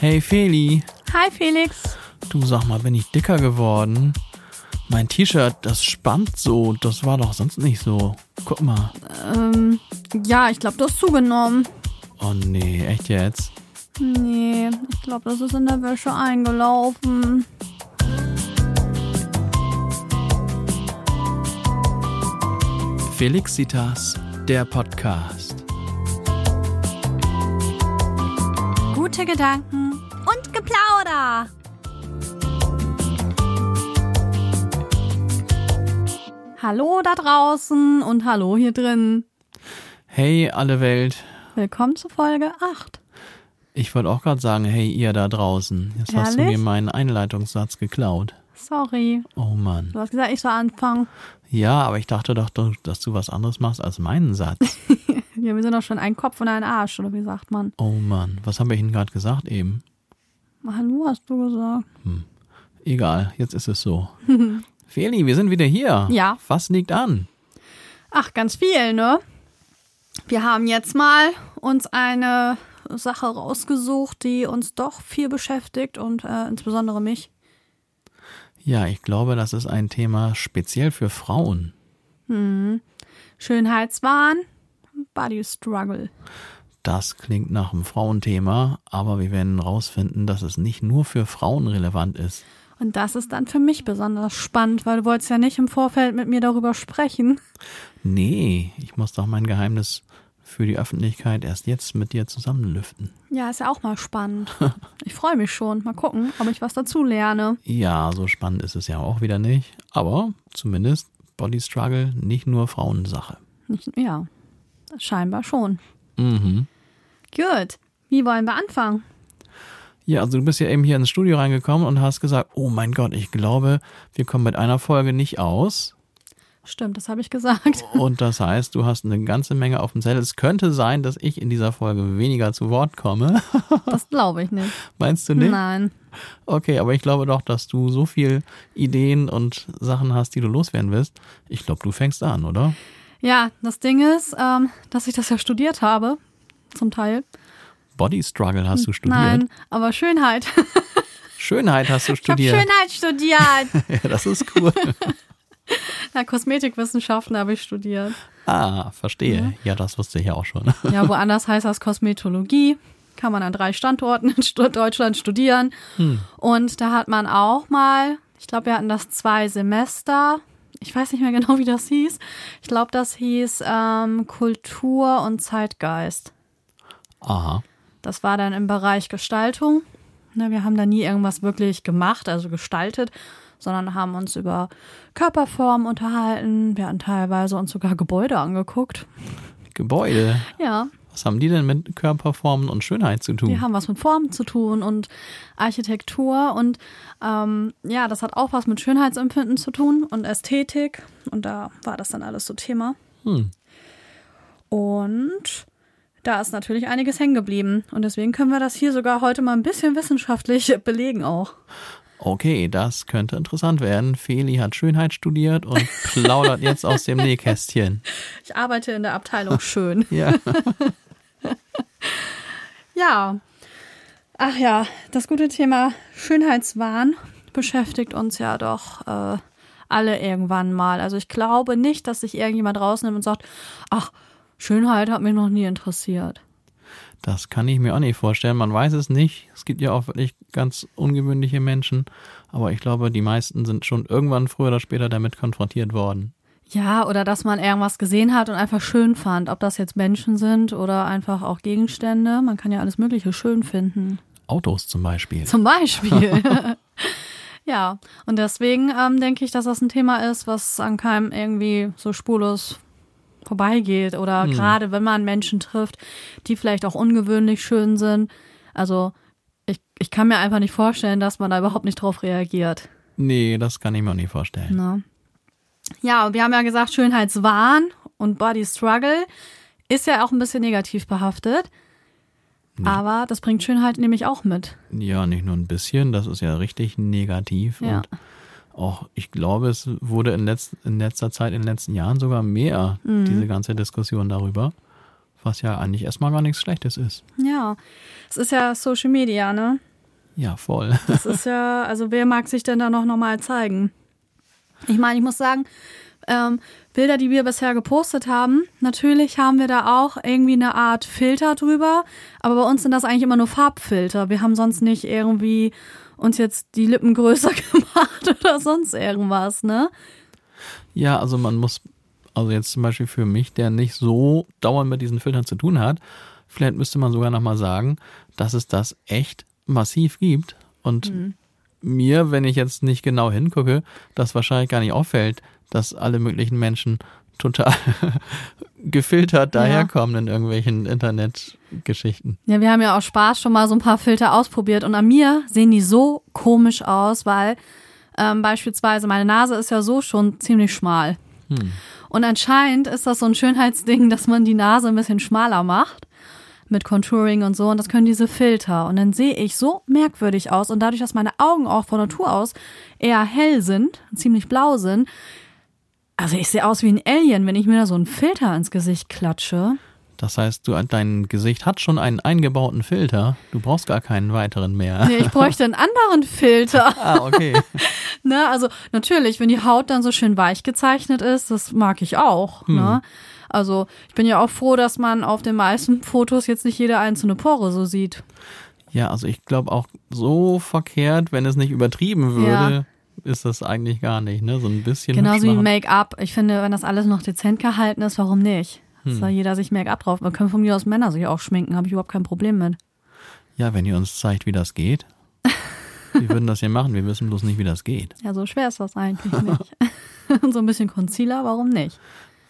Hey Feli, Hi Felix. du sag mal, bin ich dicker geworden? Mein T-Shirt, das spannt so, das war doch sonst nicht so. Guck mal. Ähm, ja, ich glaube, du hast zugenommen. Oh nee, echt jetzt? Nee, ich glaube, das ist in der Wäsche eingelaufen. Felixitas, der Podcast. Gute Gedanken und Geplauder. Hallo da draußen und hallo hier drin. Hey alle Welt. Willkommen zu Folge 8. Ich wollte auch gerade sagen, hey ihr da draußen. Jetzt hast du Ehrlich? mir meinen Einleitungssatz geklaut. Sorry. Oh Mann. Du hast gesagt, ich soll anfangen. Ja, aber ich dachte doch, dass du was anderes machst als meinen Satz. Ja, wir sind doch schon ein Kopf und ein Arsch, oder wie sagt man? Oh Mann, was habe ich Ihnen gerade gesagt eben? Hallo, hast du gesagt. Egal, jetzt ist es so. Feli, wir sind wieder hier. Ja. Was liegt an? Ach, ganz viel, ne? Wir haben jetzt mal uns eine Sache rausgesucht, die uns doch viel beschäftigt und äh, insbesondere mich. Ja, ich glaube, das ist ein Thema speziell für Frauen. Schönheitswahn, Body Struggle. Das klingt nach einem Frauenthema, aber wir werden herausfinden, dass es nicht nur für Frauen relevant ist. Und das ist dann für mich besonders spannend, weil du wolltest ja nicht im Vorfeld mit mir darüber sprechen. Nee, ich muss doch mein Geheimnis für die Öffentlichkeit erst jetzt mit dir zusammenlüften. Ja, ist ja auch mal spannend. Ich freue mich schon. Mal gucken, ob ich was dazu lerne. Ja, so spannend ist es ja auch wieder nicht, aber zumindest Body Struggle nicht nur Frauensache. Nicht, ja, scheinbar schon. Mhm. Gut. Wie wollen wir anfangen? Ja, also du bist ja eben hier ins Studio reingekommen und hast gesagt, oh mein Gott, ich glaube, wir kommen mit einer Folge nicht aus. Stimmt, das habe ich gesagt. Und das heißt, du hast eine ganze Menge auf dem Zettel. Es könnte sein, dass ich in dieser Folge weniger zu Wort komme. Das glaube ich nicht. Meinst du nicht? Nein. Okay, aber ich glaube doch, dass du so viel Ideen und Sachen hast, die du loswerden willst. Ich glaube, du fängst an, oder? Ja, das Ding ist, ähm, dass ich das ja studiert habe, zum Teil. Body Struggle hast du studiert. Nein, aber Schönheit. Schönheit hast du Ich habe studiert. Schönheit studiert. ja, das ist cool. ja, Kosmetikwissenschaften habe ich studiert. ah, verstehe. Ja, das wusste ich ja auch schon. Ja, woanders heißt das Kosmetologie. Kann man an drei Standorten in Deutschland studieren. Und da hat man auch mal, ich glaube, wir hatten das zwei Semester. Ich weiß nicht mehr genau, wie das hieß. Ich glaube, das hieß ähm, Kultur und Zeitgeist. Aha. Das war dann im Bereich Gestaltung. Ne, wir haben da nie irgendwas wirklich gemacht, also gestaltet, sondern haben uns über Körperformen unterhalten. Wir hatten teilweise uns sogar Gebäude angeguckt. Gebäude. Ja, Was haben die denn mit Körperformen und Schönheit zu tun? die haben was mit Formen zu tun und Architektur und ähm, ja, das hat auch was mit Schönheitsempfinden zu tun und Ästhetik. Und da war das dann alles so Thema. Hm. Und da ist natürlich einiges hängen geblieben. Und deswegen können wir das hier sogar heute mal ein bisschen wissenschaftlich belegen auch. Okay, das könnte interessant werden. Feli hat Schönheit studiert und plaudert jetzt aus dem Nähkästchen. Ich arbeite in der Abteilung schön. Ja. Ja. Ach ja, das gute Thema Schönheitswahn beschäftigt uns ja doch äh, alle irgendwann mal. Also ich glaube nicht, dass sich irgendjemand rausnimmt und sagt, ach, Schönheit hat mich noch nie interessiert. Das kann ich mir auch nicht vorstellen. Man weiß es nicht. Es gibt ja auch wirklich ganz ungewöhnliche Menschen. Aber ich glaube, die meisten sind schon irgendwann früher oder später damit konfrontiert worden. Ja, oder dass man irgendwas gesehen hat und einfach schön fand. Ob das jetzt Menschen sind oder einfach auch Gegenstände. Man kann ja alles Mögliche schön finden. Autos zum Beispiel. Zum Beispiel. ja, und deswegen ähm, denke ich, dass das ein Thema ist, was an keinem irgendwie so spurlos vorbeigeht. Oder gerade wenn man Menschen trifft, die vielleicht auch ungewöhnlich schön sind. Also ich, ich kann mir einfach nicht vorstellen, dass man da überhaupt nicht drauf reagiert. Nee, das kann ich mir auch nicht vorstellen. Ne? Ja, wir haben ja gesagt, Schönheitswahn und Body Struggle ist ja auch ein bisschen negativ behaftet. Aber das bringt Schönheit nämlich auch mit. Ja, nicht nur ein bisschen. Das ist ja richtig negativ. Ja. Und auch, ich glaube, es wurde in, letz, in letzter Zeit, in den letzten Jahren sogar mehr, Mhm. diese ganze Diskussion darüber. was ja eigentlich erstmal gar nichts Schlechtes ist. Ja, es ist ja Social Media, ne? Ja, voll. Das ist ja, also wer mag sich denn da noch normal zeigen? Ich meine, ich muss sagen, ähm, Bilder, die wir bisher gepostet haben, natürlich haben wir da auch irgendwie eine Art Filter drüber, aber bei uns sind das eigentlich immer nur Farbfilter. Wir haben sonst nicht irgendwie uns jetzt die Lippen größer gemacht oder sonst irgendwas, ne? Ja, also man muss, also jetzt zum Beispiel für mich, der nicht so dauernd mit diesen Filtern zu tun hat, vielleicht müsste man sogar nochmal sagen, dass es das echt massiv gibt und mhm. Mir, wenn ich jetzt nicht genau hingucke, das wahrscheinlich gar nicht auffällt, dass alle möglichen Menschen total gefiltert daherkommen ja. in irgendwelchen Internetgeschichten. Ja, wir haben ja auch Spaß schon mal so ein paar Filter ausprobiert und an mir sehen die so komisch aus, weil ähm, beispielsweise meine Nase ist ja so schon ziemlich schmal. Hm. Und anscheinend ist das so ein Schönheitsding, dass man die Nase ein bisschen schmaler macht mit Contouring und so und das können diese Filter und dann sehe ich so merkwürdig aus und dadurch, dass meine Augen auch von Natur aus eher hell sind, ziemlich blau sind, also ich sehe aus wie ein Alien, wenn ich mir da so einen Filter ins Gesicht klatsche. Das heißt, du, dein Gesicht hat schon einen eingebauten Filter. Du brauchst gar keinen weiteren mehr. Nee, ich bräuchte einen anderen Filter. ah, okay. ne, also natürlich, wenn die Haut dann so schön weich gezeichnet ist, das mag ich auch. Hm. Ne? Also ich bin ja auch froh, dass man auf den meisten Fotos jetzt nicht jede einzelne Pore so sieht. Ja, also ich glaube auch so verkehrt, wenn es nicht übertrieben würde. Ja ist das eigentlich gar nicht, ne? So ein bisschen. Genauso wie Make-up. Ich finde, wenn das alles noch dezent gehalten ist, warum nicht? Hm. Soll jeder sich Make-up drauf. Man kann von mir aus Männer sich auch schminken, habe ich überhaupt kein Problem mit. Ja, wenn ihr uns zeigt, wie das geht. Wir würden das ja machen, wir wissen bloß nicht, wie das geht. Ja, so schwer ist das eigentlich nicht. Und so ein bisschen Concealer, warum nicht?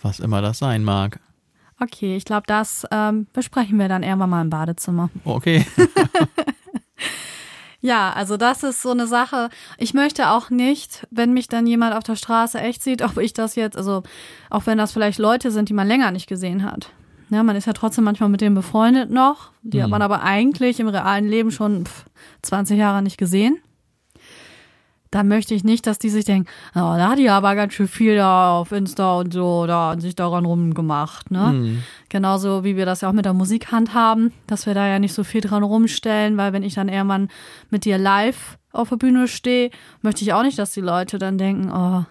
Was immer das sein mag. Okay, ich glaube, das ähm, besprechen wir dann irgendwann mal im Badezimmer. Okay. Ja, also das ist so eine Sache. Ich möchte auch nicht, wenn mich dann jemand auf der Straße echt sieht, ob ich das jetzt, also auch wenn das vielleicht Leute sind, die man länger nicht gesehen hat. Ja, man ist ja trotzdem manchmal mit denen befreundet noch. Die mhm. hat man aber eigentlich im realen Leben schon pff, 20 Jahre nicht gesehen da möchte ich nicht, dass die sich denken, oh, da hat die aber ganz schön viel da auf Insta und so da an sich daran rumgemacht. Ne? Mhm. Genauso wie wir das ja auch mit der Musik handhaben, dass wir da ja nicht so viel dran rumstellen, weil wenn ich dann irgendwann mit dir live auf der Bühne stehe, möchte ich auch nicht, dass die Leute dann denken, oh,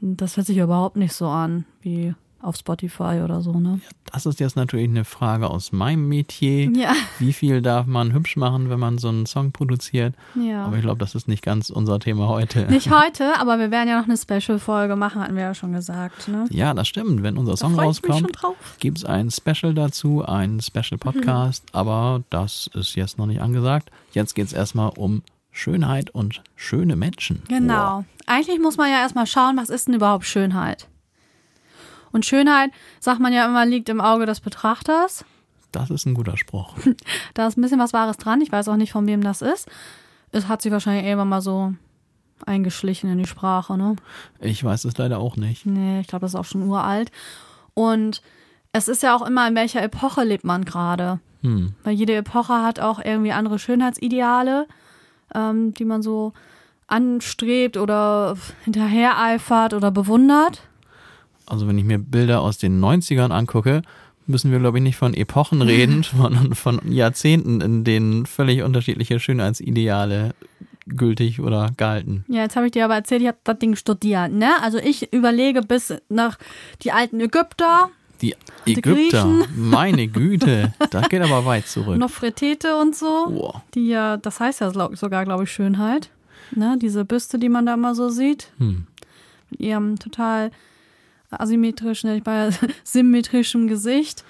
das hört sich überhaupt nicht so an wie auf Spotify oder so, ne? Das ist jetzt natürlich eine Frage aus meinem Metier. Ja. Wie viel darf man hübsch machen, wenn man so einen Song produziert? Ja. Aber ich glaube, das ist nicht ganz unser Thema heute. Nicht heute, aber wir werden ja noch eine Special-Folge machen, hatten wir ja schon gesagt, ne? Ja, das stimmt. Wenn unser Song rauskommt, gibt es ein Special dazu, einen Special-Podcast, mhm. aber das ist jetzt noch nicht angesagt. Jetzt geht es erstmal um Schönheit und schöne Menschen. Genau. Wow. Eigentlich muss man ja erstmal schauen, was ist denn überhaupt Schönheit? Und Schönheit, sagt man ja immer, liegt im Auge des Betrachters. Das ist ein guter Spruch. da ist ein bisschen was Wahres dran. Ich weiß auch nicht, von wem das ist. Es hat sich wahrscheinlich irgendwann mal so eingeschlichen in die Sprache, ne? Ich weiß es leider auch nicht. Nee, ich glaube, das ist auch schon uralt. Und es ist ja auch immer, in welcher Epoche lebt man gerade. Hm. Weil jede Epoche hat auch irgendwie andere Schönheitsideale, ähm, die man so anstrebt oder hinterhereifert oder bewundert. Also wenn ich mir Bilder aus den 90ern angucke, müssen wir, glaube ich, nicht von Epochen reden, sondern von Jahrzehnten, in denen völlig unterschiedliche Schönheitsideale gültig oder galten. Ja, jetzt habe ich dir aber erzählt, ich habe das Ding studiert, ne? Also ich überlege bis nach die alten Ägypter. Die Ägypter, die meine Güte, das geht aber weit zurück. Noch Fretete und so. Oh. Die ja, das heißt ja sogar, glaube ich, Schönheit. Ne? Diese Büste, die man da immer so sieht. Hm. Mit ihrem total asymmetrischen, bei symmetrischem Gesicht.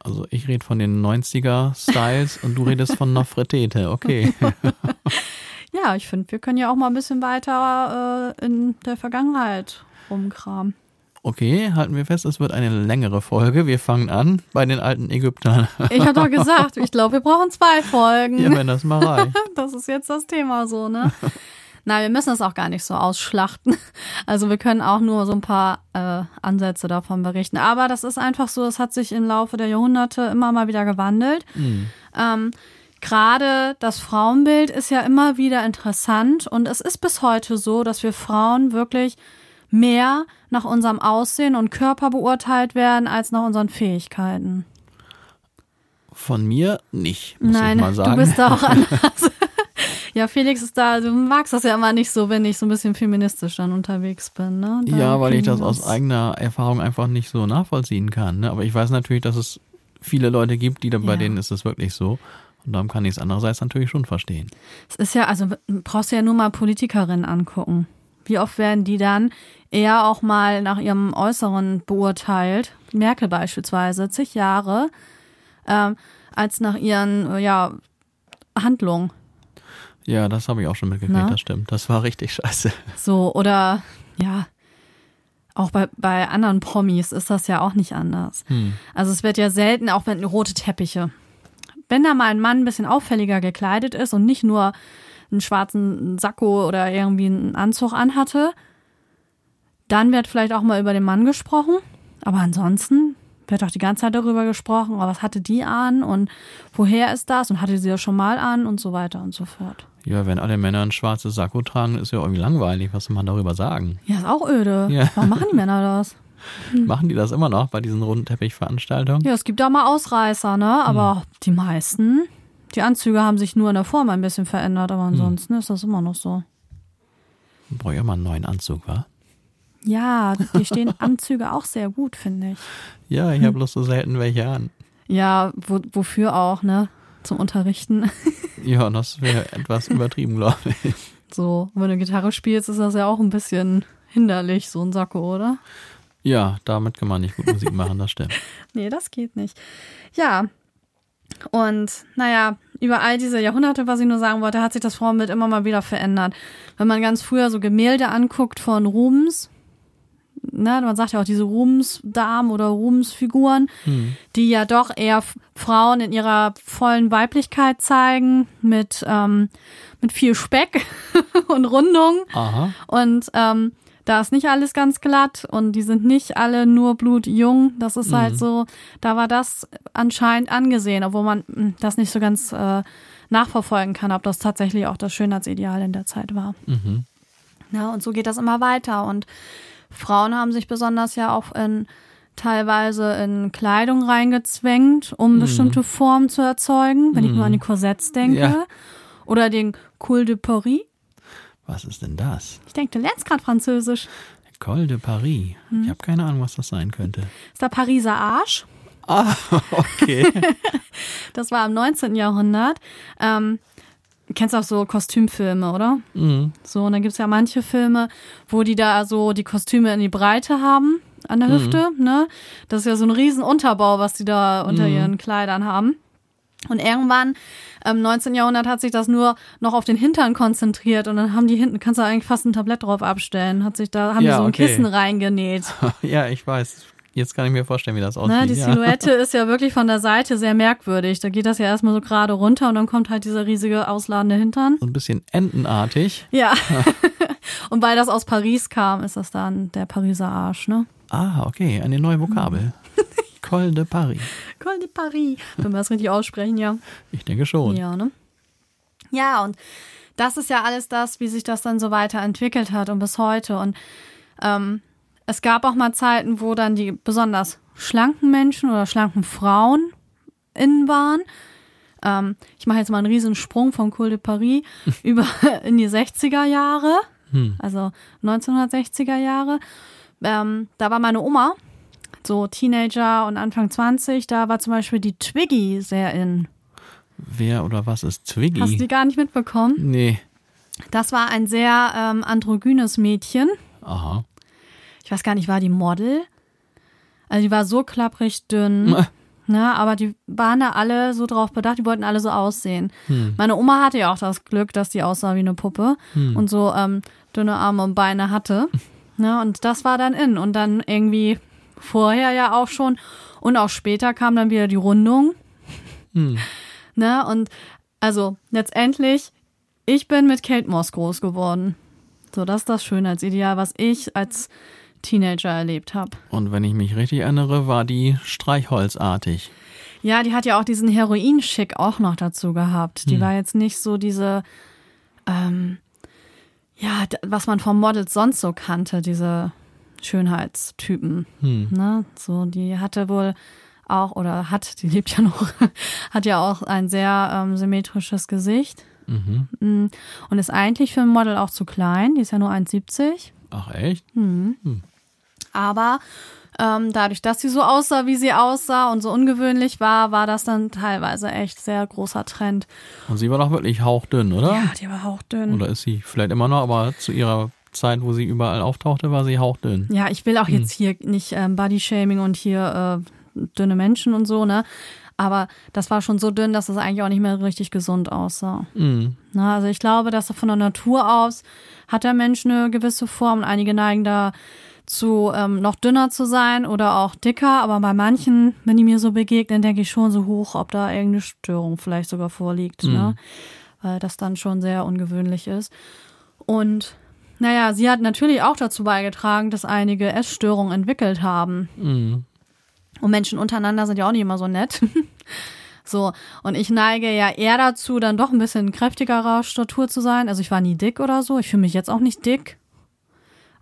Also ich rede von den 90er-Styles und du redest von Nofretete, okay. ja, ich finde, wir können ja auch mal ein bisschen weiter äh, in der Vergangenheit rumkramen. Okay, halten wir fest, es wird eine längere Folge. Wir fangen an bei den alten Ägyptern. Ich habe doch gesagt, ich glaube, wir brauchen zwei Folgen. Ja, wenn das mal reicht. Das ist jetzt das Thema so, ne? Nein, wir müssen es auch gar nicht so ausschlachten. Also wir können auch nur so ein paar äh, Ansätze davon berichten. Aber das ist einfach so, es hat sich im Laufe der Jahrhunderte immer mal wieder gewandelt. Mhm. Ähm, Gerade das Frauenbild ist ja immer wieder interessant und es ist bis heute so, dass wir Frauen wirklich mehr nach unserem Aussehen und Körper beurteilt werden als nach unseren Fähigkeiten. Von mir nicht, muss Nein, ich mal sagen. du bist da auch anders. Ja, Felix ist da, du magst das ja immer nicht so, wenn ich so ein bisschen feministisch dann unterwegs bin. Ne? Da ja, weil ich das wir aus eigener Erfahrung einfach nicht so nachvollziehen kann. Ne? Aber ich weiß natürlich, dass es viele Leute gibt, die da, bei Ja. denen ist es wirklich so. Und darum kann ich es andererseits natürlich schon verstehen. Es ist ja, also brauchst du ja nur mal Politikerinnen angucken. Wie oft werden die dann eher auch mal nach ihrem Äußeren beurteilt? Merkel beispielsweise, zig Jahre, ähm, als nach ihren ja, Handlungen. Ja, das habe ich auch schon mitgekriegt, Na? das stimmt. Das war richtig scheiße. So, oder ja, auch bei, bei anderen Promis ist das ja auch nicht anders. Also es wird ja selten, auch wenn rote Teppiche. Wenn da mal ein Mann ein bisschen auffälliger gekleidet ist und nicht nur einen schwarzen Sakko oder irgendwie einen Anzug anhatte, dann wird vielleicht auch mal über den Mann gesprochen. Aber ansonsten wird doch die ganze Zeit darüber gesprochen, oh, was hatte die an und woher ist das und hatte sie das schon mal an und so weiter und so fort. Ja, wenn alle Männer ein schwarzes Sakko tragen, ist ja irgendwie langweilig. Was soll man darüber sagen? Ja, ist auch öde. Ja. Warum machen die Männer das? Machen die das immer noch bei diesen runden Teppichveranstaltungen? Ja, es gibt da mal Ausreißer, ne? Aber die meisten, die Anzüge haben sich nur in der Form ein bisschen verändert, aber ansonsten ist das immer noch so. Brauche ich immer einen neuen Anzug, wa? Ja, die stehen Anzüge auch sehr gut, finde ich. Ja, ich habe bloß so selten welche an. Ja, wo, wofür auch, ne? Zum Unterrichten. Ja, das wäre etwas übertrieben, glaube ich. So, wenn du Gitarre spielst, ist das ja auch ein bisschen hinderlich, so ein Sakko, oder? Ja, damit kann man nicht gut Musik machen, das stimmt. Nee, das geht nicht. Ja. Und naja, über all diese Jahrhunderte, was ich nur sagen wollte, hat sich das Frauenbild immer mal wieder verändert. Wenn man ganz früher so Gemälde anguckt von Rubens, ne, man sagt ja auch diese Rubensdamen oder Rubensfiguren, die ja doch eher Frauen in ihrer vollen Weiblichkeit zeigen, mit, ähm, mit viel Speck und Rundung. Aha. Und ähm, da ist nicht alles ganz glatt und die sind nicht alle nur blutjung. Das ist halt so, da war das anscheinend angesehen, obwohl man mh, das nicht so ganz äh, nachverfolgen kann, ob das tatsächlich auch das Schönheitsideal in der Zeit war. Mhm. Ja, und so geht das immer weiter. Und Frauen haben sich besonders ja auch in teilweise in Kleidung reingezwängt, um bestimmte Formen zu erzeugen, wenn ich nur an die Korsetts denke. Ja. Oder den Col de Paris. Was ist denn das? Ich denke, du lernst gerade Französisch. Col de Paris. Ich habe keine Ahnung, was das sein könnte. ist der Pariser Arsch. Ah, okay. Das war im 19. Jahrhundert. Ähm, kennst auch so Kostümfilme, oder? mhm. So, und dann gibt's ja manche Filme, wo die da so die Kostüme in die Breite haben an der Hüfte, ne? Das ist ja so ein riesen Unterbau, was die da unter ihren Kleidern haben. Und irgendwann im 19. Jahrhundert hat sich das nur noch auf den Hintern konzentriert und dann haben die hinten, kannst du eigentlich fast ein Tablett drauf abstellen, hat sich da, haben Ja, die so ein okay. Kissen reingenäht. Ja, ich weiß. Jetzt kann ich mir vorstellen, wie das aussieht. Ne, die ja. Silhouette ist ja wirklich von der Seite sehr merkwürdig. Da geht das ja erstmal so gerade runter und dann kommt halt dieser riesige ausladende Hintern. So ein bisschen entenartig. Ja. und weil das aus Paris kam, ist das dann der Pariser Arsch, ne? Ah, okay. Eine neue Vokabel. Col de Paris. Col de Paris. Wenn wir das richtig aussprechen, ja. Ich denke schon. Ja, ne? Ja, und das ist ja alles das, wie sich das dann so weiterentwickelt hat und bis heute. Und ähm, es gab auch mal Zeiten, wo dann die besonders schlanken Menschen oder schlanken Frauen innen waren. Ähm, ich mache jetzt mal einen riesen Sprung von Col de Paris über in die 60er Jahre, also 1960er Jahre. Ähm, da war meine Oma, so Teenager und Anfang 20, da war zum Beispiel die Twiggy sehr in. Wer oder was ist Twiggy? Hast du die gar nicht mitbekommen? nee. Das war ein sehr ähm, androgynes Mädchen. Aha. Ich weiß gar nicht, war die Model? Also die war so klapprig dünn. Ne, aber die waren da alle so drauf bedacht, die wollten alle so aussehen. Meine Oma hatte ja auch das Glück, dass die aussah wie eine Puppe und so ähm, dünne Arme und Beine hatte. Ne, und das war dann in. Und dann irgendwie vorher ja auch schon. Und auch später kam dann wieder die Rundung. Ne, und also letztendlich, ich bin mit Kate Moss groß geworden. So, das ist das Schönheitsideal, was ich als Teenager erlebt habe. Und wenn ich mich richtig erinnere, war die streichholzartig. Ja, die hat ja auch diesen Heroin-Schick auch noch dazu gehabt. Die war jetzt nicht so diese, ähm, ja, was man von Models sonst so kannte, diese Schönheitstypen. Ne? So, die hatte wohl auch, oder hat, die lebt ja noch, hat ja auch ein sehr ähm, symmetrisches Gesicht. Mhm. Mm, Und ist eigentlich für ein Model auch zu klein. Die ist ja nur 1,70. Ach echt? Aber ähm, dadurch, dass sie so aussah, wie sie aussah und so ungewöhnlich war, war das dann teilweise echt sehr großer Trend. Und sie war doch wirklich hauchdünn, oder? Ja, die war hauchdünn. Oder ist sie vielleicht immer noch, aber zu ihrer Zeit, wo sie überall auftauchte, war sie hauchdünn. Ja, ich will auch jetzt hier nicht ähm, Bodyshaming und hier äh, dünne Menschen und so, ne? Aber das war schon so dünn, dass es eigentlich auch nicht mehr richtig gesund aussah. Mhm. Na, also ich glaube, dass von der Natur aus hat der Mensch eine gewisse Form und einige neigen da zu ähm, noch dünner zu sein oder auch dicker, aber bei manchen, wenn die mir so begegnen, denke ich schon so hoch, ob da irgendeine Störung vielleicht sogar vorliegt, ne? Weil das dann schon sehr ungewöhnlich ist. Und naja, sie hat natürlich auch dazu beigetragen, dass einige Essstörungen entwickelt haben. Mhm. Und Menschen untereinander sind ja auch nicht immer so nett. so, und ich neige ja eher dazu, dann doch ein bisschen kräftigerer Statur zu sein. Also ich war nie dick oder so. Ich fühle mich jetzt auch nicht dick.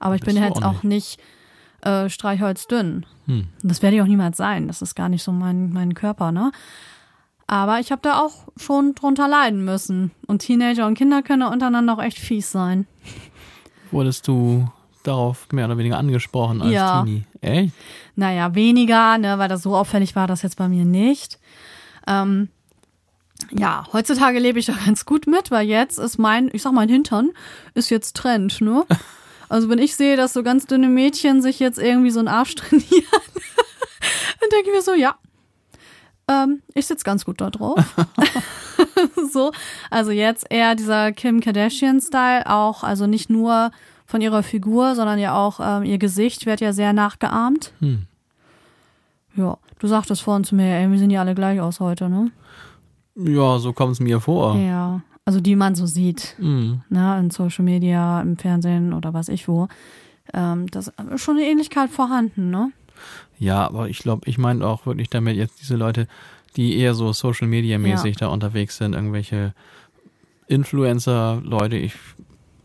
Aber ich bin du jetzt auch nicht äh, streichholzdünn. Hm. Das werde ich auch niemals sein. Das ist gar nicht so mein, mein Körper, ne? Aber ich habe da auch schon drunter leiden müssen. Und Teenager und Kinder können untereinander auch echt fies sein. Wurdest du darauf mehr oder weniger angesprochen als Ja. Teenie? Echt? Naja, weniger, ne, weil das so auffällig war, das jetzt bei mir nicht. Ähm, ja, heutzutage lebe ich da ganz gut mit, weil jetzt ist mein, ich sag mal, mein Hintern ist jetzt Trend, ne? Also wenn ich sehe, dass so ganz dünne Mädchen sich jetzt irgendwie so einen Arsch trainieren, dann denke ich mir so, ja, ähm, ich sitze ganz gut da drauf. so, also jetzt eher dieser Kim Kardashian-Style, auch, also nicht nur von ihrer Figur, sondern ja auch ähm, ihr Gesicht wird ja sehr nachgeahmt. Hm. Ja, du sagtest vorhin zu mir, ey, wir sehen ja alle gleich aus heute, ne? Ja, so kommt es mir vor. Ja, also die man so sieht, Mhm. ne, in Social Media, im Fernsehen oder was ich wo. Ähm, das ist schon eine Ähnlichkeit vorhanden, ne? Ja, aber ich glaube, ich meine auch wirklich damit jetzt diese Leute, die eher so Social Media mäßig da unterwegs sind, irgendwelche Influencer, Leute, ich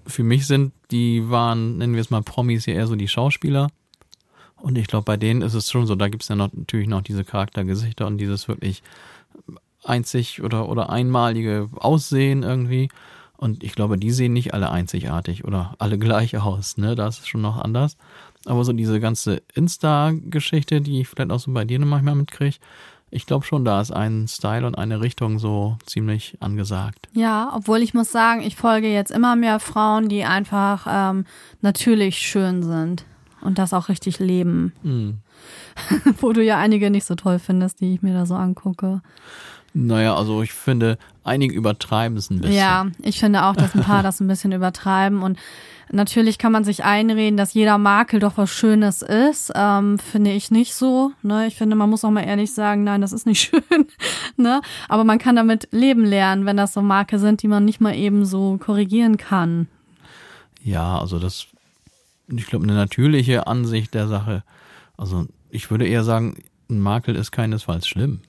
für mich sind, die waren, nennen wir es mal Promis, ja eher so die Schauspieler. Und ich glaube, bei denen ist es schon so, da gibt es ja noch, natürlich noch diese Charaktergesichter und dieses wirklich einzig oder, oder einmalige Aussehen irgendwie. Und ich glaube, die sehen nicht alle einzigartig oder alle gleich aus, ne? Da ist schon noch anders. Aber so diese ganze Insta-Geschichte, die ich vielleicht auch so bei dir manchmal mitkriege, ich glaube schon, da ist ein Style und eine Richtung so ziemlich angesagt. Ja, obwohl ich muss sagen, ich folge jetzt immer mehr Frauen, die einfach ähm, natürlich schön sind und das auch richtig leben. Hm. Wo du ja einige nicht so toll findest, die ich mir da so angucke. Naja, also ich finde, einige übertreiben es ein bisschen. Ja, ich finde auch, dass ein paar das ein bisschen übertreiben und natürlich kann man sich einreden, dass jeder Makel doch was Schönes ist. Ähm, finde ich nicht so. Ne? Ich finde, man muss auch mal ehrlich sagen, nein, das ist nicht schön. ne? Aber man kann damit leben lernen, wenn das so Makel sind, die man nicht mal eben so korrigieren kann. Ja, also das, ich glaube, eine natürliche Ansicht der Sache. Also ich würde eher sagen, ein Makel ist keinesfalls schlimm.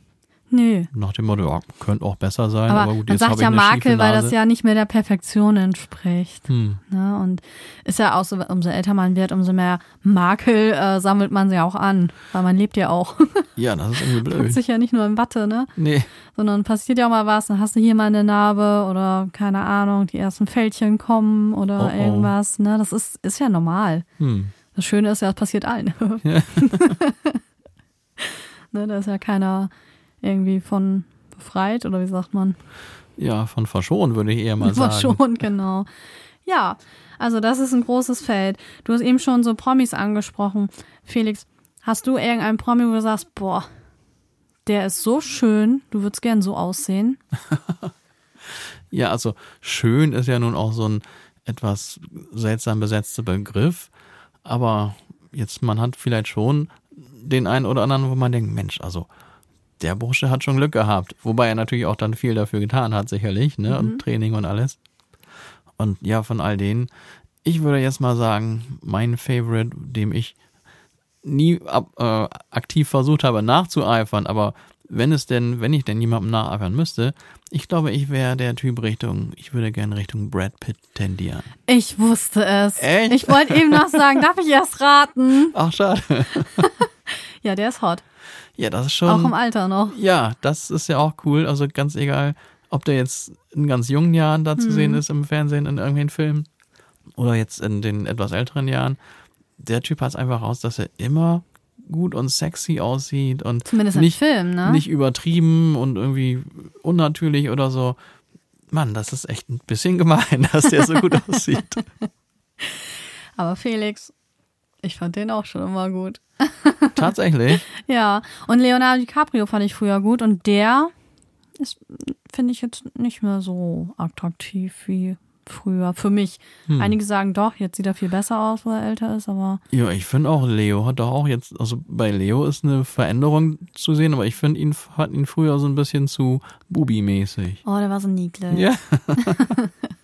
Nö. Nach dem Motto, ja, könnte auch besser sein, aber, Aber gut, man sagt ja Makel, weil das ja nicht mehr der Perfektion entspricht. Hm. Ne? Und ist ja auch so, umso älter man wird, umso mehr Makel äh, sammelt man sie auch an. Weil man lebt ja auch. Ja, das ist irgendwie blöd. sich ja nicht nur in Watte, ne? Nee, Sondern passiert ja auch mal was, dann hast du hier mal eine Narbe oder keine Ahnung, die ersten Fältchen kommen oder Oh, oh. irgendwas. Ne? Das ist, ist ja normal. hm. Das Schöne ist ja, es passiert allen. ne, da ist ja keiner irgendwie von befreit oder wie sagt man? ja, von verschont würde ich eher mal sagen. schon, genau. Ja, also das ist ein großes Feld. Du hast eben schon so Promis angesprochen. Felix, hast du irgendeinen Promi, wo du sagst, boah, der ist so schön, du würdest gern so aussehen? Ja, also schön ist ja nun auch so ein etwas seltsam besetzter Begriff, aber jetzt man hat vielleicht schon den einen oder anderen, wo man denkt, Mensch, also der Bursche hat schon Glück gehabt, wobei er natürlich auch dann viel dafür getan hat, sicherlich, ne, und Training und alles. Und ja, von all denen, ich würde jetzt mal sagen, mein Favorite, dem ich nie ab, äh, aktiv versucht habe nachzueifern, aber wenn es denn, wenn ich denn jemandem nacheifern müsste, ich glaube, ich wäre der Typ Richtung, ich würde gerne Richtung Brad Pitt tendieren. Ich wusste es. Echt? Ich wollte eben noch sagen, darf ich erst raten? Ach, schade. Ja, der ist hot. Ja, das ist schon. Auch im Alter noch. Ja, das ist ja auch cool. Also ganz egal, ob der jetzt in ganz jungen Jahren da zu Mhm. sehen ist im Fernsehen, in irgendwelchen Filmen oder jetzt in den etwas älteren Jahren. Der Typ hat es einfach raus, dass er immer gut und sexy aussieht und Zumindest nicht, Film, ne? nicht übertrieben und irgendwie unnatürlich oder so. Mann, das ist echt ein bisschen gemein, dass der so gut aussieht. Aber Felix, ich fand den auch schon immer gut. Tatsächlich. Ja, und Leonardo DiCaprio fand ich früher gut und der ist, finde ich jetzt nicht mehr so attraktiv wie früher. Für mich. Hm. Einige sagen doch, jetzt sieht er viel besser aus, wo er älter ist, aber Ja, ich finde auch, Leo hat doch auch jetzt, also bei Leo ist eine Veränderung zu sehen, aber ich finde ihn, fand ihn früher so ein bisschen zu Bubi-mäßig. oh, der war so niedlich. Ja.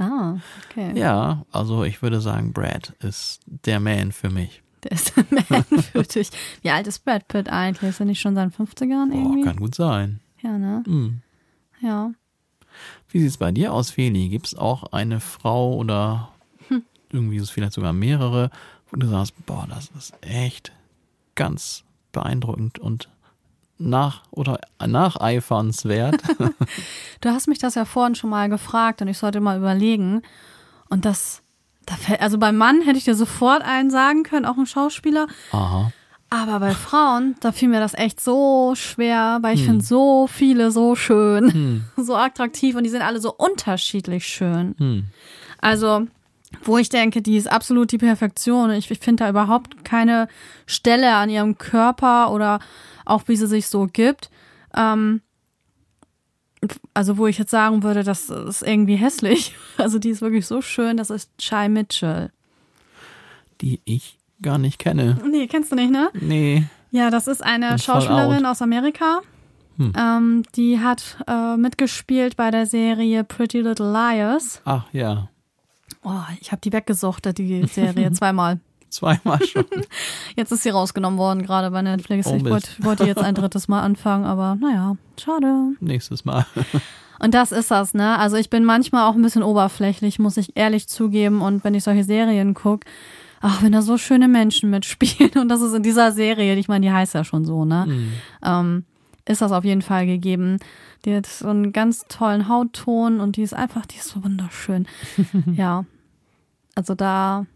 Ah, okay. ja, also ich würde sagen, Brad ist der Man für mich. Der ist ein Man für dich. Wie alt ist Brad Pitt eigentlich? Ist er nicht schon seinen 50ern Oh, irgendwie? kann gut sein. ja, ne? Hm. Ja. Wie sieht's bei dir aus, Feli? Gibt's auch eine Frau oder Hm. irgendwie ist es vielleicht sogar mehrere, wo du sagst, boah, das ist echt ganz beeindruckend und nach oder nacheifernswert. Du hast mich das ja vorhin schon mal gefragt und ich sollte mal überlegen. Und das, da fällt, also beim Mann hätte ich dir sofort einen sagen können, auch ein Schauspieler. Aha. Aber bei Frauen, da fiel mir das echt so schwer, weil ich finde so viele so schön, so attraktiv und die sind alle so unterschiedlich schön. Hm. Also, wo ich denke, die ist absolut die Perfektion. Ich, ich finde da überhaupt keine Stelle an ihrem Körper oder auch wie sie sich so gibt. Ähm, also, wo ich jetzt sagen würde, das ist irgendwie hässlich. Also, die ist wirklich so schön, das ist Shai Mitchell. Die ich gar nicht kenne. Nee, kennst du nicht, ne? Nee. Ja, das ist eine Bin Schauspielerin aus Amerika. Hm. Ähm, die hat äh, mitgespielt bei der Serie Pretty Little Liars. Ach ja. Oh, ich habe die weggesuchtet, die Serie, zweimal. Zweimal schon. Jetzt ist sie rausgenommen worden, gerade bei Netflix. Oh, ich wollte wollte jetzt ein drittes Mal anfangen, aber naja, schade. Nächstes Mal. Und das ist das, ne? Also ich bin manchmal auch ein bisschen oberflächlich, muss ich ehrlich zugeben. Und wenn ich solche Serien gucke, ach, wenn da so schöne Menschen mitspielen, und das ist in dieser Serie, ich meine, die heißt ja schon so, ne? Hm. ähm, ist das auf jeden Fall gegeben. Die hat so einen ganz tollen Hautton und die ist einfach, die ist so wunderschön. ja. Also da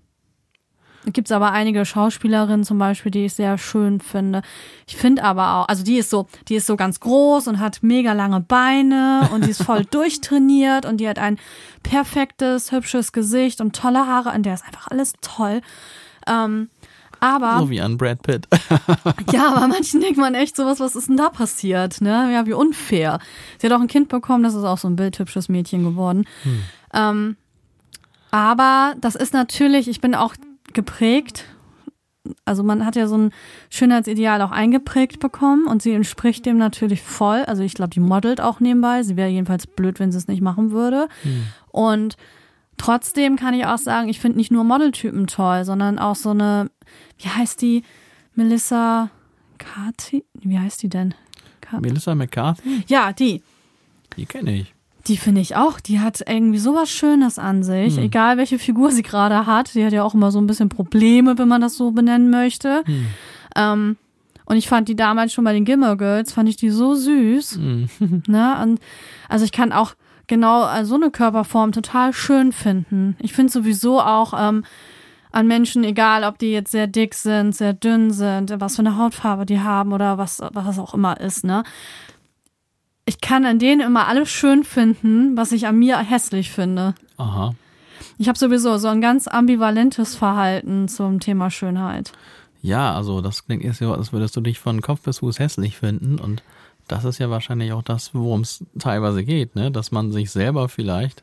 gibt's aber einige Schauspielerinnen zum Beispiel, die ich sehr schön finde. Ich finde aber auch, also die ist so, die ist so ganz groß und hat mega lange Beine und die ist voll durchtrainiert und die hat ein perfektes, hübsches Gesicht und tolle Haare, an der ist einfach alles toll. Ähm, aber So wie an Brad Pitt. ja, aber manchen denkt man echt sowas, was ist denn da passiert, ne? Ja, wie unfair. Sie hat auch ein Kind bekommen, das ist auch so ein bildhübsches Mädchen geworden. Ähm, aber das ist natürlich, ich bin auch geprägt. Also man hat ja so ein Schönheitsideal auch eingeprägt bekommen und sie entspricht dem natürlich voll. Also ich glaube, die modelt auch nebenbei. Sie wäre jedenfalls blöd, wenn sie es nicht machen würde. Und trotzdem kann ich auch sagen, ich finde nicht nur Modeltypen toll, sondern auch so eine, wie heißt die? Melissa Carty? Wie heißt die denn? Melissa McCarthy? ja, die. Die kenne ich. Die finde ich auch. Die hat irgendwie sowas Schönes an sich. Egal welche Figur sie gerade hat. Die hat ja auch immer so ein bisschen Probleme, wenn man das so benennen möchte. Ähm, und ich fand die damals schon bei den Gilmore Girls, fand ich die so süß. ne? Und also ich kann auch genau äh, so eine Körperform total schön finden. Ich finde sowieso auch ähm, an Menschen, egal ob die jetzt sehr dick sind, sehr dünn sind, was für eine Hautfarbe die haben oder was, was auch immer ist, ne? Ich kann an denen immer alles schön finden, was ich an mir hässlich finde. Aha. Ich habe sowieso so ein ganz ambivalentes Verhalten zum Thema Schönheit. Ja, also das klingt erst so, als würdest du dich von Kopf bis Fuß hässlich finden und das ist ja wahrscheinlich auch das, worum es teilweise geht, ne? Dass man sich selber vielleicht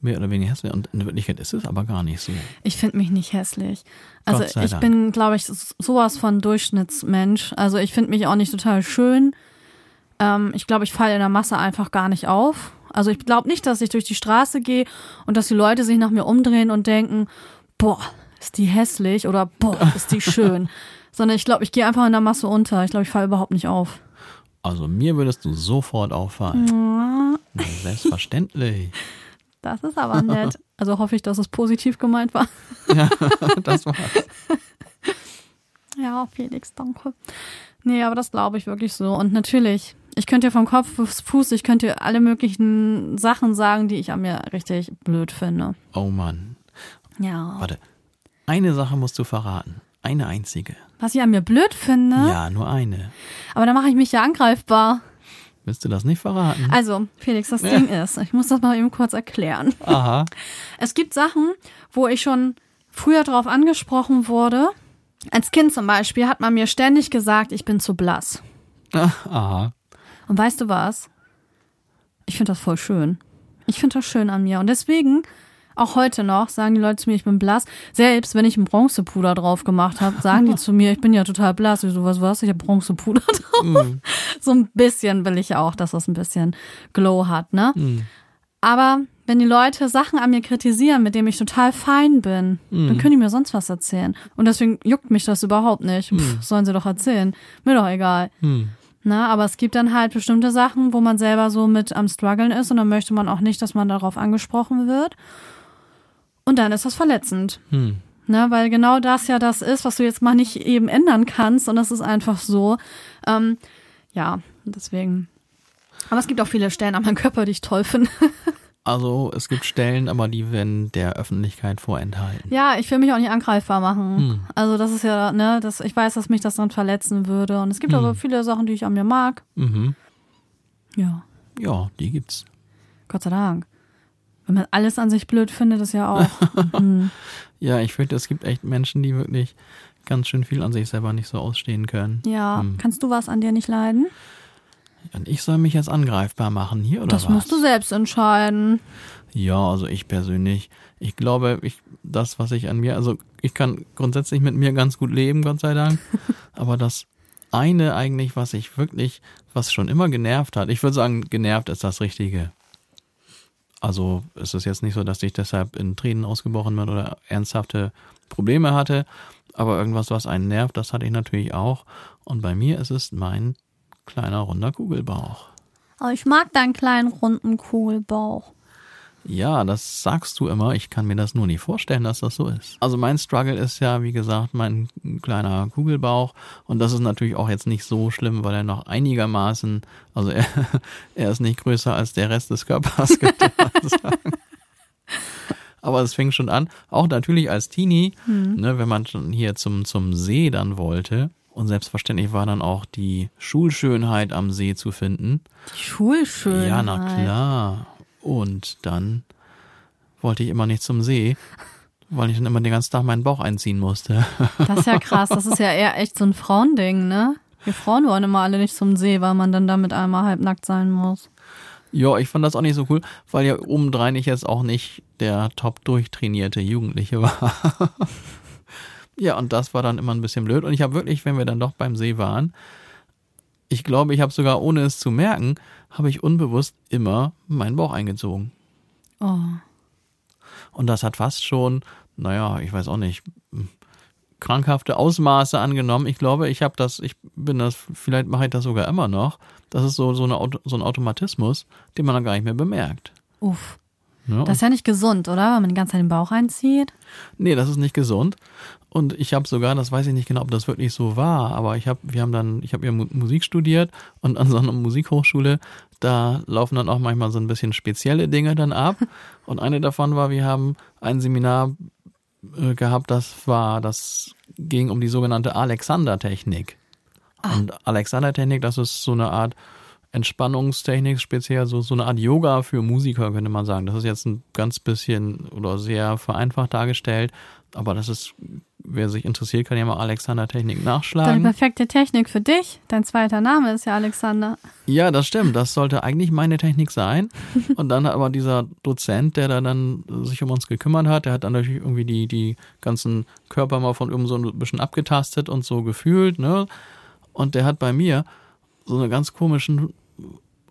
mehr oder weniger hässlich und in Wirklichkeit ist es aber gar nicht so. Ich finde mich nicht hässlich. Also ich Dank. bin, glaube ich, sowas von Durchschnittsmensch. Also ich finde mich auch nicht total schön. Ähm, ich glaube, ich falle in der Masse einfach gar nicht auf. Also ich glaube nicht, dass ich durch die Straße gehe und dass die Leute sich nach mir umdrehen und denken, boah, ist die hässlich oder boah, ist die schön. Sondern ich glaube, ich gehe einfach in der Masse unter. Ich glaube, ich falle überhaupt nicht auf. Also mir würdest du sofort auffallen. Na, selbstverständlich. Das ist aber nett. Also hoffe ich, dass es positiv gemeint war. das war's. Ja, Felix, danke. Nee, aber das glaube ich wirklich so. Und natürlich, ich könnte dir vom Kopf bis Fuß, ich könnte dir alle möglichen Sachen sagen, die ich an mir richtig blöd finde. Oh Mann. Ja. Warte. Eine Sache musst du verraten. Eine einzige. Was ich an mir blöd finde. Ja, nur eine. Aber da mache ich mich ja angreifbar. Willst du das nicht verraten? Also, Felix, das Ding ist, ich muss das mal eben kurz erklären. Aha. Es gibt Sachen, wo ich schon früher drauf angesprochen wurde. Als Kind zum Beispiel hat man mir ständig gesagt, ich bin zu blass. Aha. Und weißt du was? Ich finde das voll schön. Ich finde das schön an mir. Und deswegen, auch heute noch, sagen die Leute zu mir, ich bin blass. Selbst wenn ich ein Bronzepuder drauf gemacht habe, sagen die zu mir, ich bin ja total blass. Ich so, was was? Ich habe Bronzepuder drauf. So ein bisschen will ich auch, dass das ein bisschen Glow hat, ne? Aber wenn die Leute Sachen an mir kritisieren, mit denen ich total fein bin, dann können die mir sonst was erzählen. Und deswegen juckt mich das überhaupt nicht. Pff, sollen sie doch erzählen. Mir doch egal. Na, aber es gibt dann halt bestimmte Sachen, wo man selber so mit am struggeln ist und dann möchte man auch nicht, dass man darauf angesprochen wird. Und dann ist das verletzend. Hm. Ne, weil genau das ja das ist, was du jetzt mal nicht eben ändern kannst und das ist einfach so. Ähm, ja, deswegen. Aber es gibt auch viele Stellen an meinem Körper, die ich toll finde. Also es gibt Stellen, aber die werden der Öffentlichkeit vorenthalten. Ja, ich will mich auch nicht angreifbar machen. Hm. Also das ist ja, ne, das, ich weiß, dass mich das dann verletzen würde. Und es gibt aber viele Sachen, die ich an mir mag. Mhm. Ja, Ja, die gibt's. Gott sei Dank. Wenn man alles an sich blöd findet, ist ja auch. mhm. Ja, ich finde, es gibt echt Menschen, die wirklich ganz schön viel an sich selber nicht so ausstehen können. Ja, Hm. kannst du was an dir nicht leiden? Und ich soll mich jetzt angreifbar machen hier oder Das was? musst du selbst entscheiden. Ja, also ich persönlich, ich glaube, ich das, was ich an mir, also ich kann grundsätzlich mit mir ganz gut leben, Gott sei Dank. aber das eine eigentlich, was ich wirklich, was schon immer genervt hat, ich würde sagen, genervt ist das Richtige. Also es ist jetzt nicht so, dass ich deshalb in Tränen ausgebrochen bin oder ernsthafte Probleme hatte, aber irgendwas, was einen nervt, das hatte ich natürlich auch. Und bei mir ist es mein kleiner runder Kugelbauch. Aber ich mag deinen kleinen runden Kugelbauch. Ja, das sagst du immer. Ich kann mir das nur nicht vorstellen, dass das so ist. Also mein Struggle ist ja, wie gesagt, mein kleiner Kugelbauch. Und das ist natürlich auch jetzt nicht so schlimm, weil er noch einigermaßen, also er, er ist nicht größer als der Rest des Körpers, könnte man sagen. Aber es fing schon an, auch natürlich als Teenie, ne, wenn man schon hier zum, zum See dann wollte. Und selbstverständlich war dann auch die Schulschönheit am See zu finden. Die Schulschönheit. Ja, na klar. Und dann wollte ich immer nicht zum See, weil ich dann immer den ganzen Tag meinen Bauch einziehen musste. Das ist ja krass. Das ist ja eher echt so ein Frauending, ne? Wir Frauen wollen immer alle nicht zum See, weil man dann damit einmal halbnackt sein muss. ja, ich fand das auch nicht so cool, weil ja obendrein ich jetzt auch nicht der top durchtrainierte Jugendliche war. ja, und das war dann immer ein bisschen blöd. Und ich habe wirklich, wenn wir dann doch beim See waren, ich glaube, ich habe sogar ohne es zu merken, habe ich unbewusst immer meinen Bauch eingezogen. Oh. Und das hat fast schon, naja, ich weiß auch nicht, krankhafte Ausmaße angenommen. Ich glaube, ich habe das, ich bin das, vielleicht mache ich das sogar immer noch. Das ist so, so, eine, so ein Automatismus, den man dann gar nicht mehr bemerkt. Uff. Ne? Das ist ja nicht gesund, oder? Wenn man die ganze Zeit den Bauch einzieht. Nee, das ist nicht gesund. Und ich habe sogar, das weiß ich nicht genau, ob das wirklich so war, aber ich habe, wir haben dann, ich habe ja Mu- Musik studiert und an so einer Musikhochschule, da laufen dann auch manchmal so ein bisschen spezielle Dinge dann ab. Und eine davon war, wir haben ein Seminar äh, gehabt, das war, das ging um die sogenannte Alexander-Technik. Und Alexander-Technik, das ist so eine Art Entspannungstechnik, speziell so, so eine Art Yoga für Musiker, könnte man sagen. Das ist jetzt ein ganz bisschen oder sehr vereinfacht dargestellt, aber das ist, wer sich interessiert, kann ja mal Alexander-Technik Deine nachschlagen. perfekte Technik für dich. Dein zweiter Name ist ja Alexander. Ja, das stimmt. Das sollte eigentlich meine Technik sein. Und dann hat aber dieser Dozent, der da dann sich um uns gekümmert hat, der hat dann natürlich irgendwie die, die ganzen Körper mal von oben so ein bisschen abgetastet und so gefühlt, ne? Und der hat bei mir so eine ganz komischen,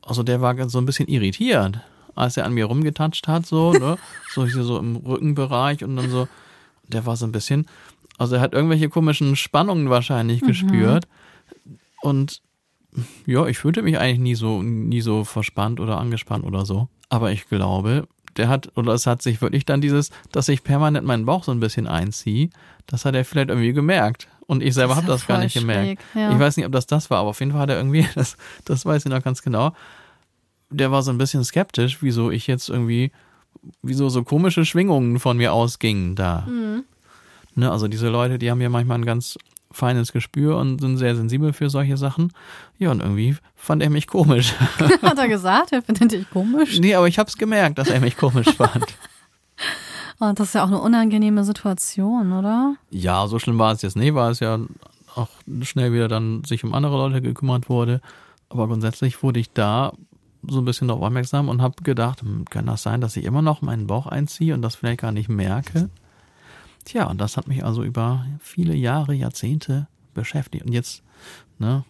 also der war so ein bisschen irritiert, als er an mir rumgetatscht hat, so, ne? So hier so im Rückenbereich und dann so, der war so ein bisschen, also er hat irgendwelche komischen Spannungen wahrscheinlich gespürt. Und ja, ich fühlte mich eigentlich nie so, nie so verspannt oder angespannt oder so. Aber ich glaube, der hat, oder es hat sich wirklich dann dieses, dass ich permanent meinen Bauch so ein bisschen einziehe, das hat er vielleicht irgendwie gemerkt. Und ich selber Das habe ja das gar nicht gemerkt. ja. Ich weiß nicht, ob das das war, aber auf jeden Fall hat er irgendwie, das, das weiß ich noch ganz genau, der war so ein bisschen skeptisch, wieso ich jetzt irgendwie, wieso so komische Schwingungen von mir ausgingen da. Mhm. Ne, also diese Leute, die haben ja manchmal ein ganz feines Gespür und sind sehr sensibel für solche Sachen. Ja, und irgendwie fand er mich komisch. Hat er gesagt, er findet dich komisch. nee, aber ich hab's gemerkt, dass er mich komisch fand. Und das ist ja auch eine unangenehme Situation, oder? Ja, so schlimm war es jetzt nicht, weil es ja auch schnell wieder dann sich um andere Leute gekümmert wurde. Aber grundsätzlich wurde ich da so ein bisschen darauf aufmerksam und habe gedacht, hm, kann das sein, dass ich immer noch meinen Bauch einziehe und das vielleicht gar nicht merke? Tja, und das hat mich also über viele Jahre, Jahrzehnte beschäftigt. Und jetzt, ne,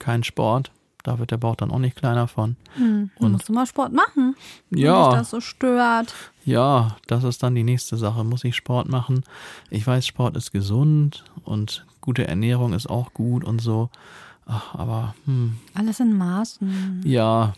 kein Sport, da wird der Bauch dann auch nicht kleiner von. Dann Und- musst du mal Sport machen, wenn Ja. dich das so stört. Ja, das ist dann die nächste Sache. Muss ich Sport machen? Ich weiß, Sport ist gesund und gute Ernährung ist auch gut und so. Ach, aber hm, Alles in Maßen. ja.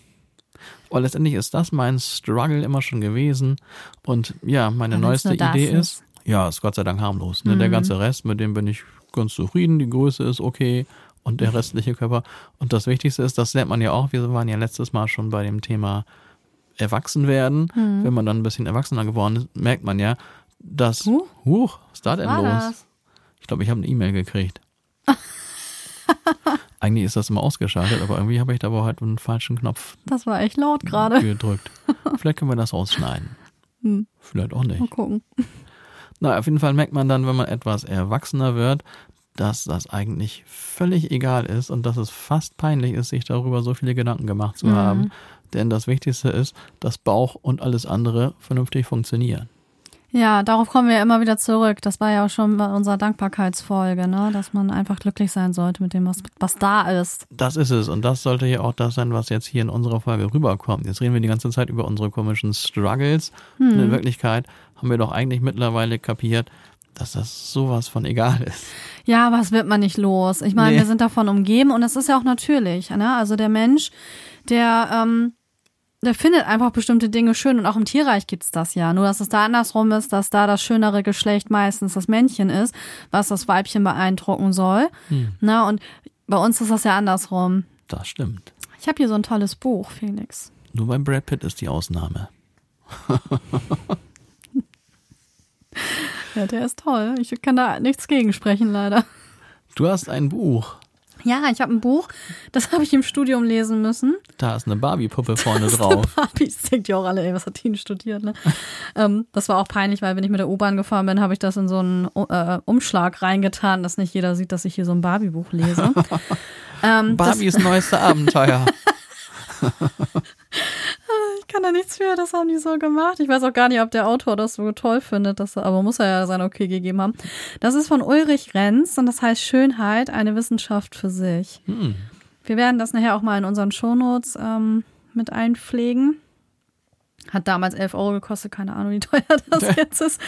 Aber letztendlich ist das mein Struggle immer schon gewesen. Und ja, meine wenn's neueste Idee ist, ist. ja, ist Gott sei Dank harmlos. Ne? Der Mhm. ganze Rest, mit dem bin ich ganz zufrieden. Die Größe ist okay und der restliche Körper. Und das Wichtigste ist, das lernt man ja auch. Wir waren ja letztes Mal schon bei dem Thema Erwachsenwerden. Mhm. Wenn man dann ein bisschen erwachsener geworden ist, merkt man ja, dass. Huch. Huch, denn War los? Ich glaube, ich habe eine E-Mail gekriegt. Eigentlich ist das immer ausgeschaltet, aber irgendwie habe ich da aber halt einen falschen Knopf Das war echt laut gerade. gedrückt. Vielleicht können wir das rausschneiden. Hm. Vielleicht auch nicht. Mal gucken. Na, auf jeden Fall merkt man dann, wenn man etwas erwachsener wird, dass das eigentlich völlig egal ist und dass es fast peinlich ist, sich darüber so viele Gedanken gemacht zu Mhm. haben. Denn das Wichtigste ist, dass Bauch und alles andere vernünftig funktionieren. Ja, darauf kommen wir immer wieder zurück. Das war ja auch schon bei unserer Dankbarkeitsfolge, ne? dass man einfach glücklich sein sollte mit dem, was, was da ist. Das ist es. Und das sollte ja auch das sein, was jetzt hier in unserer Folge rüberkommt. Jetzt reden wir die ganze Zeit über unsere komischen Struggles. Und in Wirklichkeit haben wir doch eigentlich mittlerweile kapiert, dass das sowas von egal ist. Ja, aber es wird man nicht los. Ich meine, Nee. wir sind davon umgeben und es ist ja auch natürlich. Ne? Also der Mensch, der, ähm, der findet einfach bestimmte Dinge schön und auch im Tierreich gibt's das ja. Nur, dass es da andersrum ist, dass da das schönere Geschlecht meistens das Männchen ist, was das Weibchen beeindrucken soll. Na, und bei uns ist das ja andersrum. Das stimmt. Ich habe hier so ein tolles Buch, Felix. Nur bei Brad Pitt ist die Ausnahme. Ja, der ist toll. Ich kann da nichts gegen sprechen, leider. Du hast ein Buch. Ja, ich habe ein Buch, das habe ich im Studium lesen müssen. Da ist eine Barbie-Puppe vorne drauf. Barbies denkt ja auch alle, ey, was hat die denn studiert, ne? ähm, das war auch peinlich, weil wenn ich mit der U-Bahn gefahren bin, habe ich das in so einen äh, Umschlag reingetan, dass nicht jeder sieht, dass ich hier so ein Barbie-Buch lese. ähm, das, Barbies neueste Abenteuer. ich kann da nichts für, das haben die so gemacht. Ich weiß auch gar nicht, ob der Autor das so toll findet, das, aber muss er ja sein Okay gegeben haben. Das ist von Ulrich Renz und das heißt Schönheit, eine Wissenschaft für sich. Hm. Wir werden das nachher auch mal in unseren Shownotes ähm, mit einpflegen. Hat damals 11 Euro gekostet, keine Ahnung, wie teuer das jetzt ist.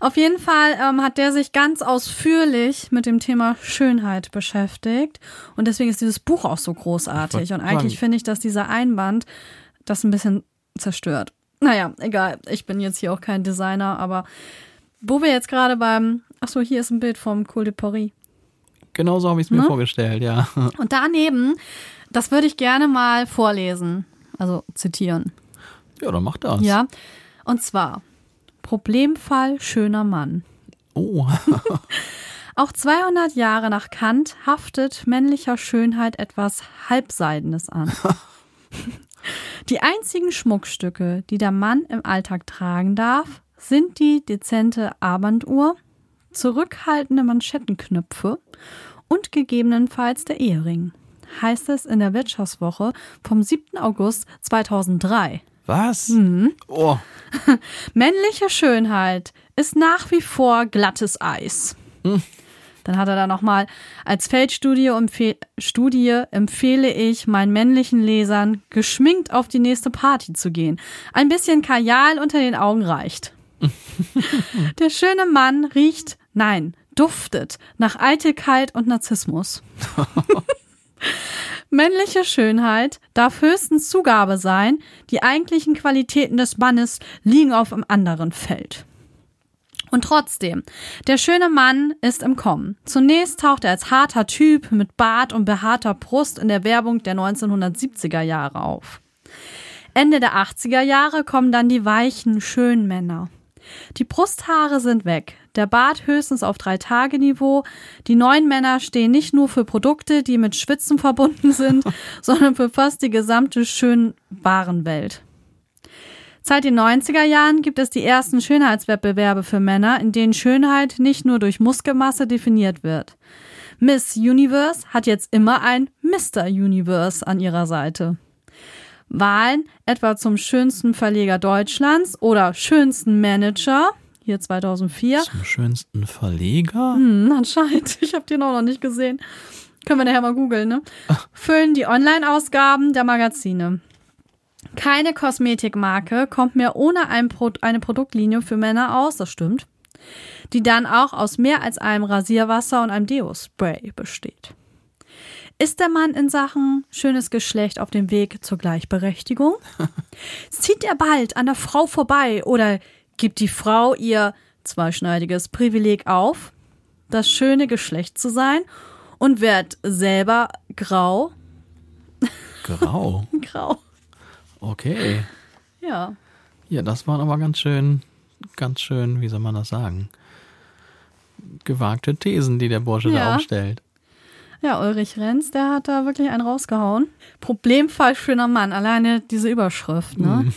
Auf jeden Fall ähm, hat der sich ganz ausführlich mit dem Thema Schönheit beschäftigt. Und deswegen ist dieses Buch auch so großartig. Und eigentlich finde ich, dass dieser Einband das ein bisschen zerstört. Naja, egal. Ich bin jetzt hier auch kein Designer, aber wo wir jetzt gerade beim. Ach so, hier ist ein Bild vom Col de Paris. Genau so habe ich es mir Ne? vorgestellt, ja. Und daneben, das würde ich gerne mal vorlesen, also zitieren. Ja, dann mach das. Ja. Und zwar Problemfall schöner Mann. Oh, Auch 200 Jahre nach Kant haftet männlicher Schönheit etwas Halbseidenes an. Die einzigen Schmuckstücke, die der Mann im Alltag tragen darf, sind die dezente Armbanduhr, zurückhaltende Manschettenknöpfe und gegebenenfalls der Ehering. Heißt es in der Wirtschaftswoche vom 7. August 2003. was? Mhm. Oh, Männliche Schönheit ist nach wie vor glattes Eis. Dann hat er da nochmal, als Feldstudie empfehl Studie empfehle ich meinen männlichen Lesern, geschminkt auf die nächste Party zu gehen. Ein bisschen Kajal unter den Augen reicht. Der schöne Mann riecht, nein, duftet nach Eitelkeit und Narzissmus. Männliche Schönheit darf höchstens Zugabe sein, die eigentlichen Qualitäten des Mannes liegen auf einem anderen Feld. Und trotzdem, der schöne Mann ist im Kommen. Zunächst taucht er als harter Typ mit Bart und behaarter Brust in der Werbung der 1970er Jahre auf. Ende der 80er Jahre kommen dann die weichen, schönen Männer. Die Brusthaare sind weg, der Bart höchstens auf drei Tage Niveau. Die neuen Männer stehen nicht nur für Produkte, die mit Schwitzen verbunden sind, sondern für fast die gesamte schön Warenwelt. Seit den 90er Jahren gibt es die ersten Schönheitswettbewerbe für Männer, in denen Schönheit nicht nur durch Muskelmasse definiert wird. Miss Universe hat jetzt immer ein Mr. Universe an ihrer Seite. Wahlen etwa zum schönsten Verleger Deutschlands oder schönsten Manager, hier 2004. Zum schönsten Verleger? Hm, anscheinend. Ich habe den auch noch nicht gesehen. Können wir nachher mal googeln, ne? Füllen die Online-Ausgaben der Magazine. Keine Kosmetikmarke kommt mehr ohne ein Pro eine Produktlinie für Männer aus, das stimmt, die dann auch aus mehr als einem Rasierwasser und einem Deo-Spray besteht. Ist der Mann in Sachen schönes Geschlecht auf dem Weg zur Gleichberechtigung? Zieht er bald an der Frau vorbei oder gibt die Frau ihr zweischneidiges Privileg auf, das schöne Geschlecht zu sein und wird selber grau? Grau? grau. Okay. Ja. Ja, das waren aber ganz schön, ganz schön, wie soll man das sagen? Gewagte Thesen, die der Bursche Ja. da aufstellt. Ja, Ulrich Renz, der hat da wirklich einen rausgehauen. Problemfall schöner Mann, alleine diese Überschrift, ne?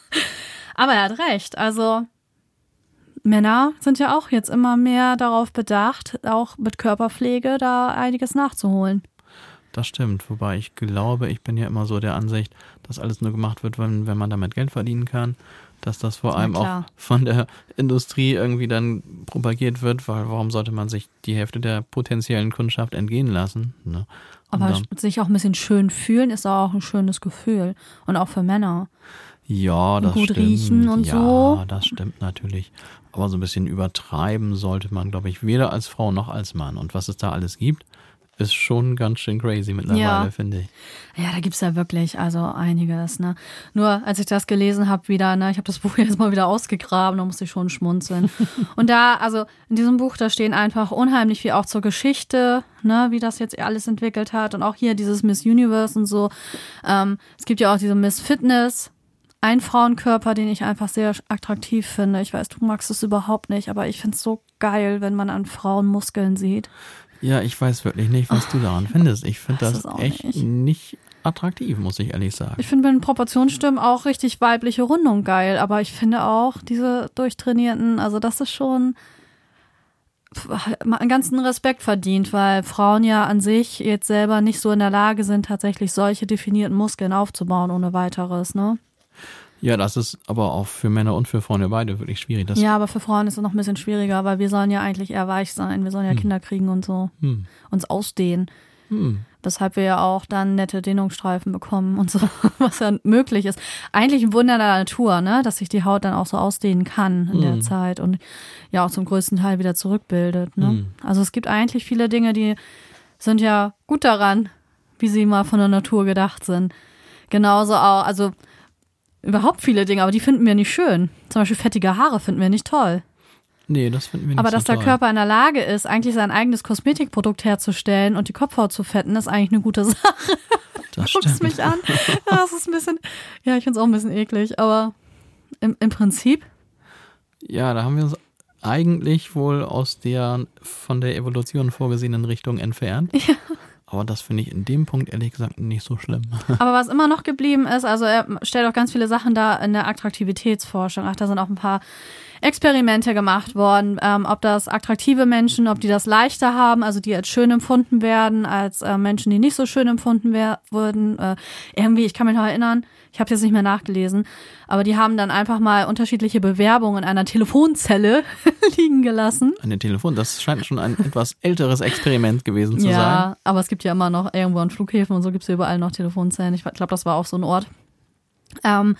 Aber er hat recht. Also Männer sind ja auch jetzt immer mehr darauf bedacht, auch mit Körperpflege da einiges nachzuholen. Das stimmt, wobei ich glaube, ich bin ja immer so der Ansicht, dass alles nur gemacht wird, wenn, wenn man damit Geld verdienen kann. Dass das vor allem auch von der Industrie irgendwie dann propagiert wird, weil warum sollte man sich die Hälfte der potenziellen Kundschaft entgehen lassen? Ne? Aber dann- sich auch ein bisschen schön fühlen ist auch ein schönes Gefühl. Und auch für Männer. Ja, das gut stimmt. riechen und ja, so. das stimmt natürlich. Aber so ein bisschen übertreiben sollte man, glaube ich, weder als Frau noch als Mann. Und was es da alles gibt, ist schon ganz schön crazy mittlerweile, Ja. finde ich. Ja, da gibt's ja wirklich also einiges. Ne? Nur als ich das gelesen habe wieder, ne, ich habe das Buch jetzt mal wieder ausgegraben, da musste ich schon schmunzeln. Und da, also in diesem Buch, da stehen einfach unheimlich viel auch zur Geschichte, ne, wie das jetzt alles entwickelt hat. Und auch hier dieses Miss Universe und so. Ähm, es gibt ja auch diese Miss Fitness. Ein Frauenkörper, den ich einfach sehr attraktiv finde. Ich weiß, du magst es überhaupt nicht, aber ich find's so geil, wenn man an Frauen Muskeln sieht. Ja, ich weiß wirklich nicht, was du daran findest. Ich finde das echt nicht. nicht. attraktiv, muss ich ehrlich sagen. Ich finde bei den Proportionsstimmen auch richtig weibliche Rundung geil, aber ich finde auch diese durchtrainierten, also das ist schon einen ganzen Respekt verdient, weil Frauen ja an sich jetzt selber nicht so in der Lage sind, tatsächlich solche definierten Muskeln aufzubauen ohne weiteres, ne? Ja, das ist aber auch für Männer und für Frauen ja beide wirklich schwierig. Das, Ja, aber für Frauen ist es noch ein bisschen schwieriger, weil wir sollen ja eigentlich eher weich sein, wir sollen ja Kinder kriegen und so, Hm. uns ausdehnen. Hm. Weshalb wir ja auch dann nette Dehnungsstreifen bekommen und so, was ja möglich ist. Eigentlich ein Wunder der Natur, ne, dass sich die Haut dann auch so ausdehnen kann in der Mhm. Zeit und ja auch zum größten Teil wieder zurückbildet. Ne? Mhm. Also es gibt eigentlich viele Dinge, die sind ja gut daran, wie sie mal von der Natur gedacht sind. Genauso auch, also überhaupt viele Dinge, aber die finden wir nicht schön. Zum Beispiel fettige Haare finden wir nicht toll. Nee, das finden wir nicht Aber so dass der toll. Körper in der Lage ist, eigentlich sein eigenes Kosmetikprodukt herzustellen und die Kopfhaut zu fetten, ist eigentlich eine gute Sache. das Guckst mich an. Ja, das ist ein bisschen, ja, ich finde es auch ein bisschen eklig, aber im, im Prinzip, Ja, da haben wir uns eigentlich wohl aus der von der Evolution vorgesehenen Richtung entfernt. Ja. Aber das finde ich in dem Punkt ehrlich gesagt nicht so schlimm. aber was immer noch geblieben ist, also er stellt auch ganz viele Sachen da in der Attraktivitätsforschung. Ach, da sind auch ein paar Experimente gemacht worden, ähm, ob das attraktive Menschen, ob die das leichter haben, also die als schön empfunden werden, als äh, Menschen, die nicht so schön empfunden wurden. Äh, irgendwie, ich kann mich noch erinnern, ich habe jetzt nicht mehr nachgelesen, aber die haben dann einfach mal unterschiedliche Bewerbungen in einer Telefonzelle liegen gelassen. Eine Telefon, das scheint schon ein etwas älteres Experiment gewesen zu sein. Ja, aber es gibt ja immer noch irgendwo an Flughäfen und so gibt es ja überall noch Telefonzellen. Ich glaube, das war auch so ein Ort. Ähm,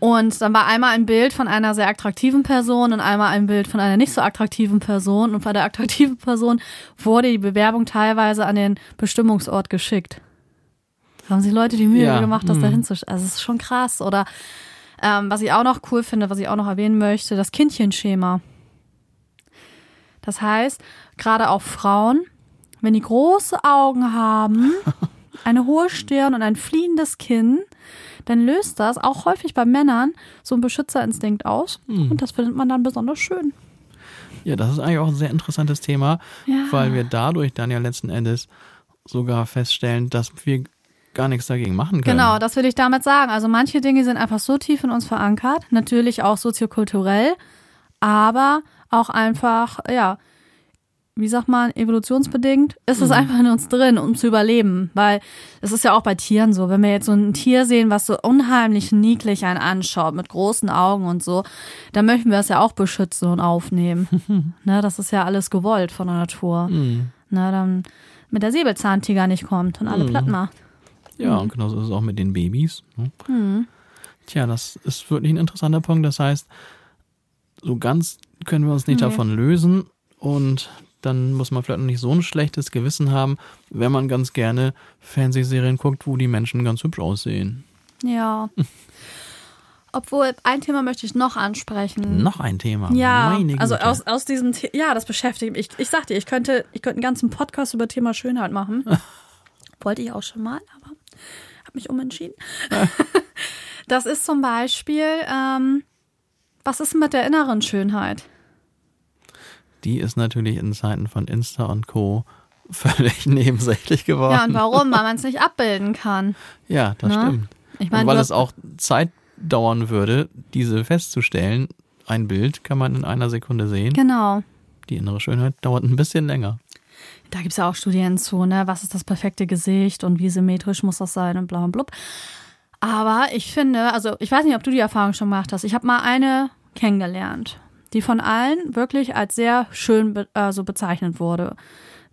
und dann war einmal ein Bild von einer sehr attraktiven Person und einmal ein Bild von einer nicht so attraktiven Person. Und bei der attraktiven Person wurde die Bewerbung teilweise an den Bestimmungsort geschickt. Da haben sich Leute die Mühe Ja, gemacht, das mhm. dahin zu Also es ist schon krass. Oder ähm, was ich auch noch cool finde, was ich auch noch erwähnen möchte, das Kindchenschema. Das heißt, gerade auch Frauen, wenn die große Augen haben, eine hohe Stirn und ein fliehendes Kinn, dann löst das auch häufig bei Männern so einen Beschützerinstinkt aus. Hm. Und das findet man dann besonders schön. Ja, das ist eigentlich auch ein sehr interessantes Thema, Ja. weil wir dadurch dann ja letzten Endes sogar feststellen, dass wir gar nichts dagegen machen können. Genau, das will ich damit sagen. Also manche Dinge sind einfach so tief in uns verankert, natürlich auch soziokulturell, aber auch einfach, ja, wie sagt man, evolutionsbedingt ist es einfach in uns drin, um zu überleben. Weil es ist ja auch bei Tieren so, wenn wir jetzt so ein Tier sehen, was so unheimlich niedlich einen anschaut, mit großen Augen und so, dann möchten wir es ja auch beschützen und aufnehmen. ne, das ist ja alles gewollt von der Natur. Hm. Ne, dann mit der Säbelzahntiger nicht kommt und alle platt macht. Ja, Mhm. und genauso ist es auch mit den Babys. Ne? Tja, das ist wirklich ein interessanter Punkt. Das heißt, so ganz können wir uns nicht Nee. davon lösen und dann muss man vielleicht noch nicht so ein schlechtes Gewissen haben, wenn man ganz gerne Fernsehserien guckt, wo die Menschen ganz hübsch aussehen. Ja. Obwohl, ein Thema möchte ich noch ansprechen. Noch ein Thema. Ja, Meine Güte. also aus, aus diesem, The ja, das beschäftigt mich. Ich, ich sag dir, ich könnte, ich könnte einen ganzen Podcast über Thema Schönheit machen. Wollte ich auch schon mal, aber habe mich umentschieden. das ist zum Beispiel, ähm, was ist mit der inneren Schönheit? Die ist natürlich in Zeiten von Insta und Co. völlig nebensächlich geworden. Ja, und warum? Weil man es nicht abbilden kann. Ja, das Na? stimmt. Ich und meine, weil es auch Zeit dauern würde, diese festzustellen, ein Bild kann man in einer Sekunde sehen. Genau. Die innere Schönheit dauert ein bisschen länger. Da gibt es ja auch Studien zu, ne? Was ist das perfekte Gesicht und wie symmetrisch muss das sein und bla und blub. Aber ich finde, also ich weiß nicht, ob du die Erfahrung schon gemacht hast. Ich habe mal eine kennengelernt, die von allen wirklich als sehr schön be äh, so bezeichnet wurde.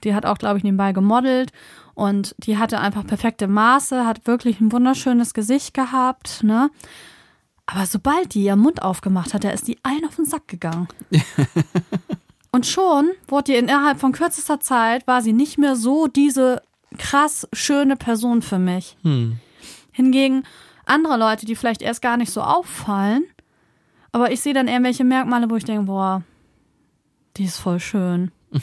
Die hat auch, glaube ich, nebenbei gemodelt und die hatte einfach perfekte Maße, hat wirklich ein wunderschönes Gesicht gehabt, ne? Aber sobald die ihren Mund aufgemacht hat, da ist die allen auf den Sack gegangen. Und schon wurde ihr innerhalb von kürzester Zeit war sie nicht mehr so diese krass schöne Person für mich. Hm. Hingegen andere Leute, die vielleicht erst gar nicht so auffallen, aber ich sehe dann irgendwelche Merkmale, wo ich denke, boah, die ist voll schön.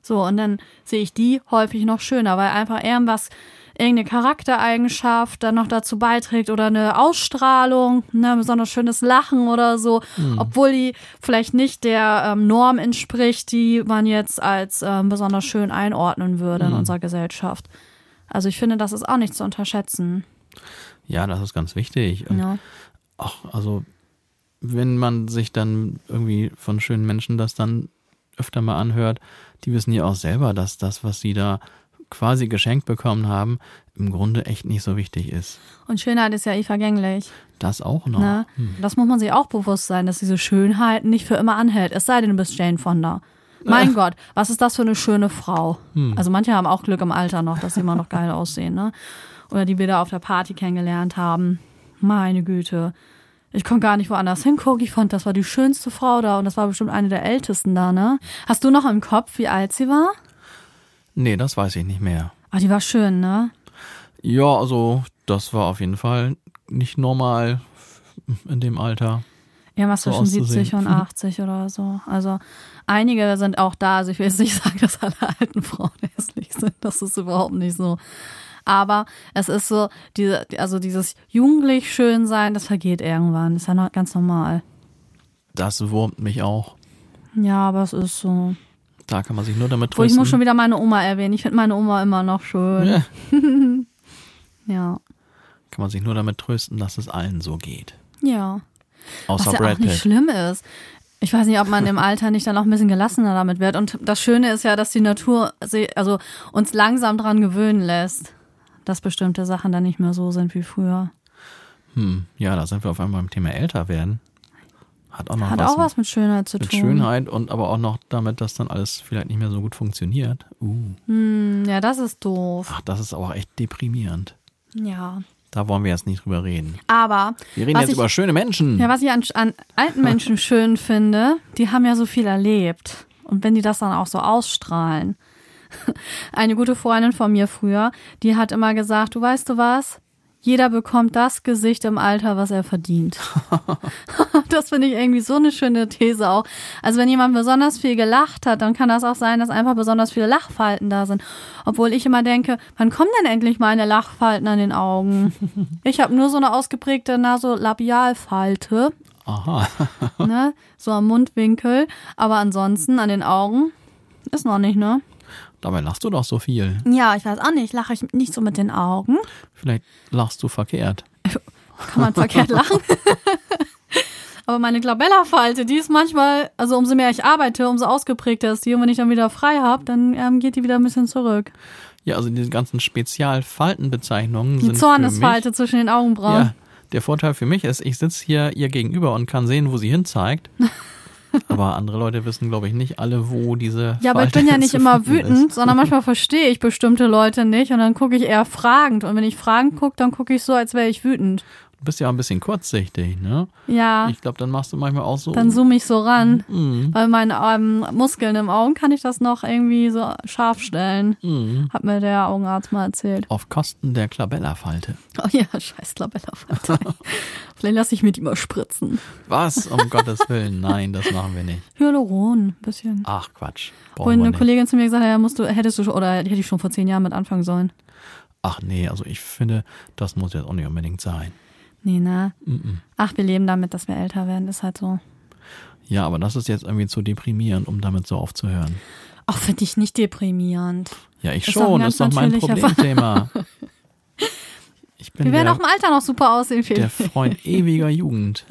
So, und dann sehe ich die häufig noch schöner, weil einfach irgendwas, irgendeine Charaktereigenschaft dann noch dazu beiträgt oder eine Ausstrahlung, ne, ein besonders schönes Lachen oder so, obwohl die vielleicht nicht der ähm, Norm entspricht, die man jetzt als ähm, besonders schön einordnen würde in unserer Gesellschaft. Also ich finde, das ist auch nicht zu unterschätzen. Ja, das ist ganz wichtig. Und Ja. auch, also, wenn man sich dann irgendwie von schönen Menschen das dann öfter mal anhört, die wissen ja auch selber, dass das, was sie da quasi geschenkt bekommen haben, im Grunde echt nicht so wichtig ist. Und Schönheit ist ja eh vergänglich. Das auch noch. Ne? Das muss man sich auch bewusst sein, dass diese Schönheit nicht für immer anhält. Es sei denn, du bist Jane Fonda. Mein Gott, was ist das für eine schöne Frau? Also manche haben auch Glück im Alter noch, dass sie immer noch geil aussehen, ne? Oder die wir da auf der Party kennengelernt haben. Meine Güte. Ich konnte gar nicht woanders hingucken. Ich fand, das war die schönste Frau da und das war bestimmt eine der ältesten da, ne? Hast du noch im Kopf, wie alt sie war? Nee, das weiß ich nicht mehr. Ah, die war schön, ne? Ja, also, das war auf jeden Fall nicht normal in dem Alter. Irgendwas so zwischen 70 auszusehen. und 80 oder so. Also einige sind auch da. Also ich will jetzt nicht sagen, dass alle alten Frauen hässlich sind. Das ist überhaupt nicht so. Aber es ist so, diese, also dieses jugendlich schön sein, das vergeht irgendwann. Das ist ja noch ganz normal. Das wurmt mich auch. Ja, aber es ist so. Da kann man sich nur damit Wo ich trösten. muss schon wieder meine Oma erwähnen. Ich finde meine Oma immer noch schön. ja, Ja. kann man sich nur damit trösten, dass es allen so geht. Ja. Außer Was ja Brad auch nicht Pitt. schlimm ist. Ich weiß nicht, ob man im Alter nicht dann auch ein bisschen gelassener damit wird. Und das Schöne ist ja, dass die Natur sie- also uns langsam dran gewöhnen lässt, dass bestimmte Sachen dann nicht mehr so sind wie früher. Hm, ja, da sind wir auf einmal beim Thema älter werden. Hat auch noch Hat was, auch was mit Schönheit zu mit tun. Schönheit und aber auch noch damit, dass dann alles vielleicht nicht mehr so gut funktioniert. Uh, Hm, ja, das ist doof. ach, das ist auch echt deprimierend. Ja. Da wollen wir jetzt nicht drüber reden. Aber Wir reden jetzt ich, über schöne Menschen. ja, was ich an, an alten Menschen schön finde, die haben ja so viel erlebt. Und wenn die das dann auch so ausstrahlen. Eine gute Freundin von mir früher, die hat immer gesagt, du weißt du was? jeder bekommt das Gesicht im Alter, was er verdient. das finde ich irgendwie so eine schöne These auch. Also wenn jemand besonders viel gelacht hat, dann kann das auch sein, dass einfach besonders viele Lachfalten da sind. Obwohl ich immer denke, wann kommen denn endlich meine Lachfalten an den Augen? Ich habe nur so eine ausgeprägte Nasolabialfalte. Aha. ne? So am Mundwinkel. Aber ansonsten an den Augen ist noch nicht, ne? Dabei lachst du doch so viel. Ja, ich weiß auch nicht. Lache ich nicht so mit den Augen? Vielleicht lachst du verkehrt. Kann man verkehrt lachen? Aber meine Glabella-Falte, die ist manchmal, also umso mehr ich arbeite, umso ausgeprägter ist die. Und wenn ich dann wieder frei habe, dann ähm, geht die wieder ein bisschen zurück. Ja, also diese ganzen Spezialfaltenbezeichnungen Die sind Zornesfalte zwischen den Augenbrauen. ja, der Vorteil für mich ist, ich sitze hier ihr gegenüber und kann sehen, wo sie hinzeigt. aber andere Leute wissen, glaube ich, nicht alle, wo diese Ja, aber ich bin ja nicht immer wütend, Ist. sondern manchmal verstehe ich bestimmte Leute nicht und dann gucke ich eher fragend. Und wenn ich fragend gucke, dann gucke ich so, als wäre ich wütend. Du bist ja auch ein bisschen kurzsichtig, ne? Ja, Ich glaube, dann machst du manchmal auch so. dann zoome ich so ran. Mhm. Weil meine ähm, Muskeln im Augen kann ich das noch irgendwie so scharf stellen. Mhm. Hat mir der Augenarzt mal erzählt. Auf Kosten der Klabella-Falte. Oh ja, scheiß Labella-Falte. Vielleicht lasse ich mir die mal spritzen. Was? Um Gottes Willen. Nein, das machen wir nicht. Hyaluron, ein bisschen. Ach, Quatsch. Wir eine nicht. Kollegin zu mir gesagt hat, ja, musst du, hättest du schon, oder hätte ich schon vor zehn Jahren mit anfangen sollen. Ach nee, also ich finde, das muss jetzt auch nicht unbedingt sein. Nee, ne? Mhm. Ach, wir leben damit, dass wir älter werden, ist halt so. Ja, aber das ist jetzt irgendwie zu deprimierend, um damit so aufzuhören. Ach, finde ich nicht deprimierend. Ja, ich Ist schon, ist doch mein Problemthema. Ich bin Wir werden der, auch im Alter noch super aussehen, der Felix. Freund ewiger Jugend.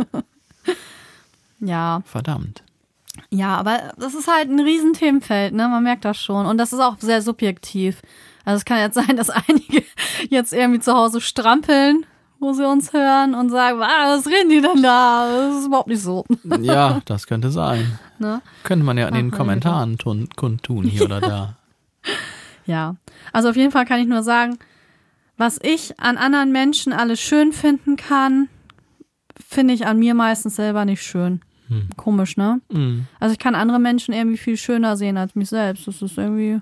Ja, Verdammt. ja, aber das ist halt ein Riesenthemenfeld, ne? Man merkt das schon. Und das ist auch sehr subjektiv. Also es kann jetzt sein, dass einige jetzt irgendwie zu Hause strampeln, wo sie uns hören und sagen, was reden die denn da? Das ist überhaupt nicht so. Ja, das könnte sein. Ne? Könnte man ja in den Kommentaren tun, kundtun, hier oder da. Ja, also auf jeden Fall kann ich nur sagen, was ich an anderen Menschen alles schön finden kann, finde ich an mir meistens selber nicht schön. Hm. Komisch, ne? Mhm. Also ich kann andere Menschen irgendwie viel schöner sehen als mich selbst. Das ist irgendwie,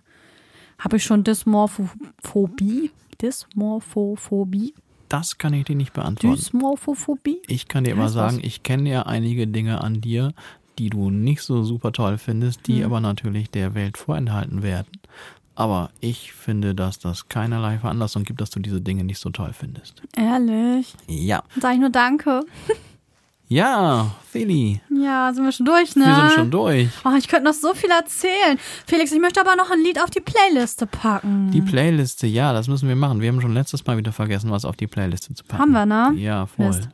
habe ich schon Dysmorphophobie? Dysmorphophobie? Das kann ich dir nicht beantworten. Dysmorphophobie? Ich kann dir heißt sagen, das? ich kenne ja einige Dinge an dir, die du nicht so super toll findest, die Hm. aber natürlich der Welt vorenthalten werden. Aber ich finde, dass das keinerlei Veranlassung gibt, dass du diese Dinge nicht so toll findest. Ehrlich? Ja. Sage ich nur Danke. Ja, Feli, Ja, sind wir schon durch, ne? wir sind schon durch. Oh, ich könnte noch so viel erzählen. Felix, ich möchte aber noch ein Lied auf die Playliste packen. Die Playliste, ja, das müssen wir machen. Wir haben schon letztes Mal wieder vergessen, was auf die Playliste zu packen. Haben wir, ne? Ja, voll. Mist.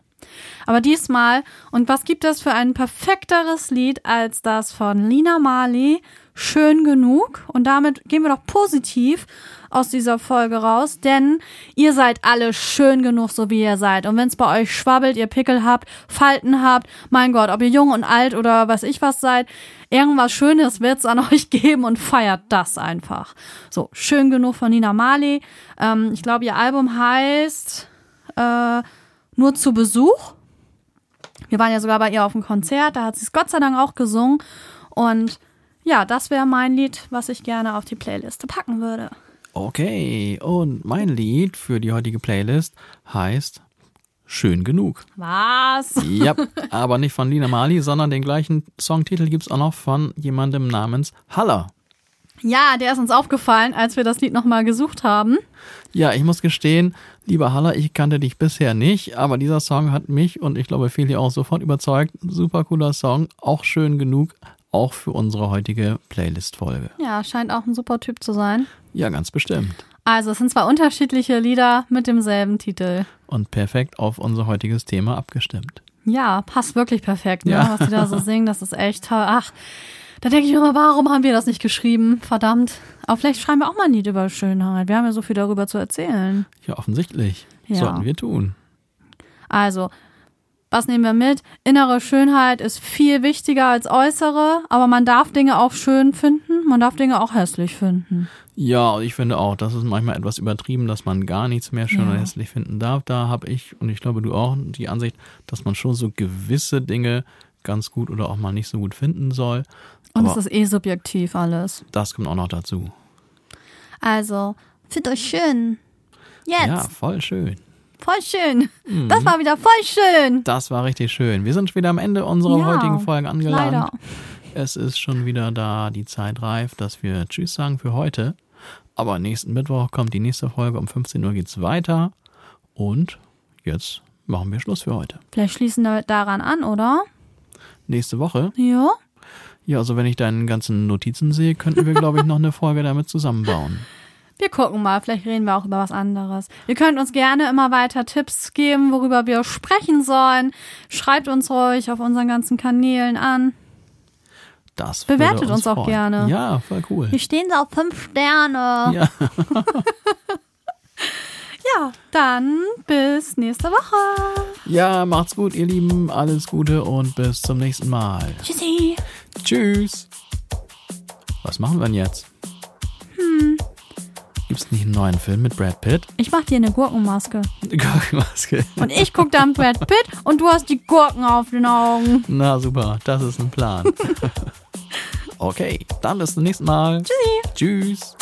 Aber diesmal, und was gibt es für ein perfekteres Lied als das von Lina Marley, Schön genug? Und damit gehen wir doch positiv aus dieser Folge raus, denn ihr seid alle schön genug, so wie ihr seid. Und wenn es bei euch schwabbelt, ihr Pickel habt, Falten habt, mein Gott, ob ihr jung und alt oder was ich was seid, irgendwas Schönes wird's an euch geben und feiert das einfach. So, schön genug von Nina Marley. Ähm, ich glaube, ihr Album heißt äh, Nur zu Besuch. Wir waren ja sogar bei ihr auf dem Konzert, da hat sie es Gott sei Dank auch gesungen. Und ja, das wäre mein Lied, was ich gerne auf die Playliste packen würde. Okay, und mein Lied für die heutige Playlist heißt Schön genug. Was? Ja, aber nicht von Lina Marley, sondern den gleichen Songtitel gibt's auch noch von jemandem namens Haller. Ja, der ist uns aufgefallen, als wir das Lied nochmal gesucht haben. Ja, ich muss gestehen, lieber Haller, ich kannte dich bisher nicht, aber dieser Song hat mich und ich glaube viele auch sofort überzeugt. Super cooler Song, auch schön genug, auch für unsere heutige Playlist-Folge. Ja, scheint auch ein super Typ zu sein. Ja, ganz bestimmt. Also, es sind zwei unterschiedliche Lieder mit demselben Titel. Und perfekt auf unser heutiges Thema abgestimmt. Ja, passt wirklich perfekt, ne? Ja. was die da so singen. Das ist echt toll. Ach, da denke ich mir immer, warum haben wir das nicht geschrieben? Verdammt. Aber vielleicht schreiben wir auch mal ein Lied über Schönheit. Wir haben ja so viel darüber zu erzählen. Ja, offensichtlich. Ja. Sollten wir tun. Also, was nehmen wir mit? Innere Schönheit ist viel wichtiger als äußere, aber man darf Dinge auch schön finden, man darf Dinge auch hässlich finden. Ja, ich finde auch, das ist manchmal etwas übertrieben, dass man gar nichts mehr schön Ja. oder hässlich finden darf. Da habe ich, und ich glaube du auch, die Ansicht, dass man schon so gewisse Dinge ganz gut oder auch mal nicht so gut finden soll. Und Aber es ist eh subjektiv alles. das kommt auch noch dazu. Also, findet euch schön. Jetzt. Ja, voll schön. Voll schön. Das war wieder voll schön. Das war richtig schön. Wir sind wieder am Ende unserer Ja, heutigen Folge angelangt. leider. Es ist schon wieder da die Zeit reif, dass wir Tschüss sagen für heute. Aber nächsten Mittwoch kommt die nächste Folge. Um 15 Uhr geht's weiter. Und jetzt machen wir Schluss für heute. Vielleicht schließen wir daran an, oder? Nächste Woche, Ja. ja, also wenn ich deinen ganzen Notizen sehe, könnten wir, glaube ich, noch eine Folge damit zusammenbauen. Wir gucken mal, vielleicht reden wir auch über was anderes. Ihr könnt uns gerne immer weiter Tipps geben, worüber wir sprechen sollen. Schreibt uns ruhig auf unseren ganzen Kanälen an. Das Bewertet würde uns auch freuen. gerne. Ja, voll cool. Wir stehen da auf fünf Sterne. Ja, Ja, dann bis nächste Woche. ja, macht's gut, ihr Lieben. Alles Gute und bis zum nächsten Mal. Tschüssi. Tschüss. Was machen wir denn jetzt? Hm. Gibt's nicht einen neuen Film mit Brad Pitt? Ich mach dir eine Gurkenmaske. Gurkenmaske. Und ich guck dann Brad Pitt und du hast die Gurken auf den Augen. Na super, das ist ein Plan. okay, dann bis zum nächsten Mal. Tschüssi. Tschüss.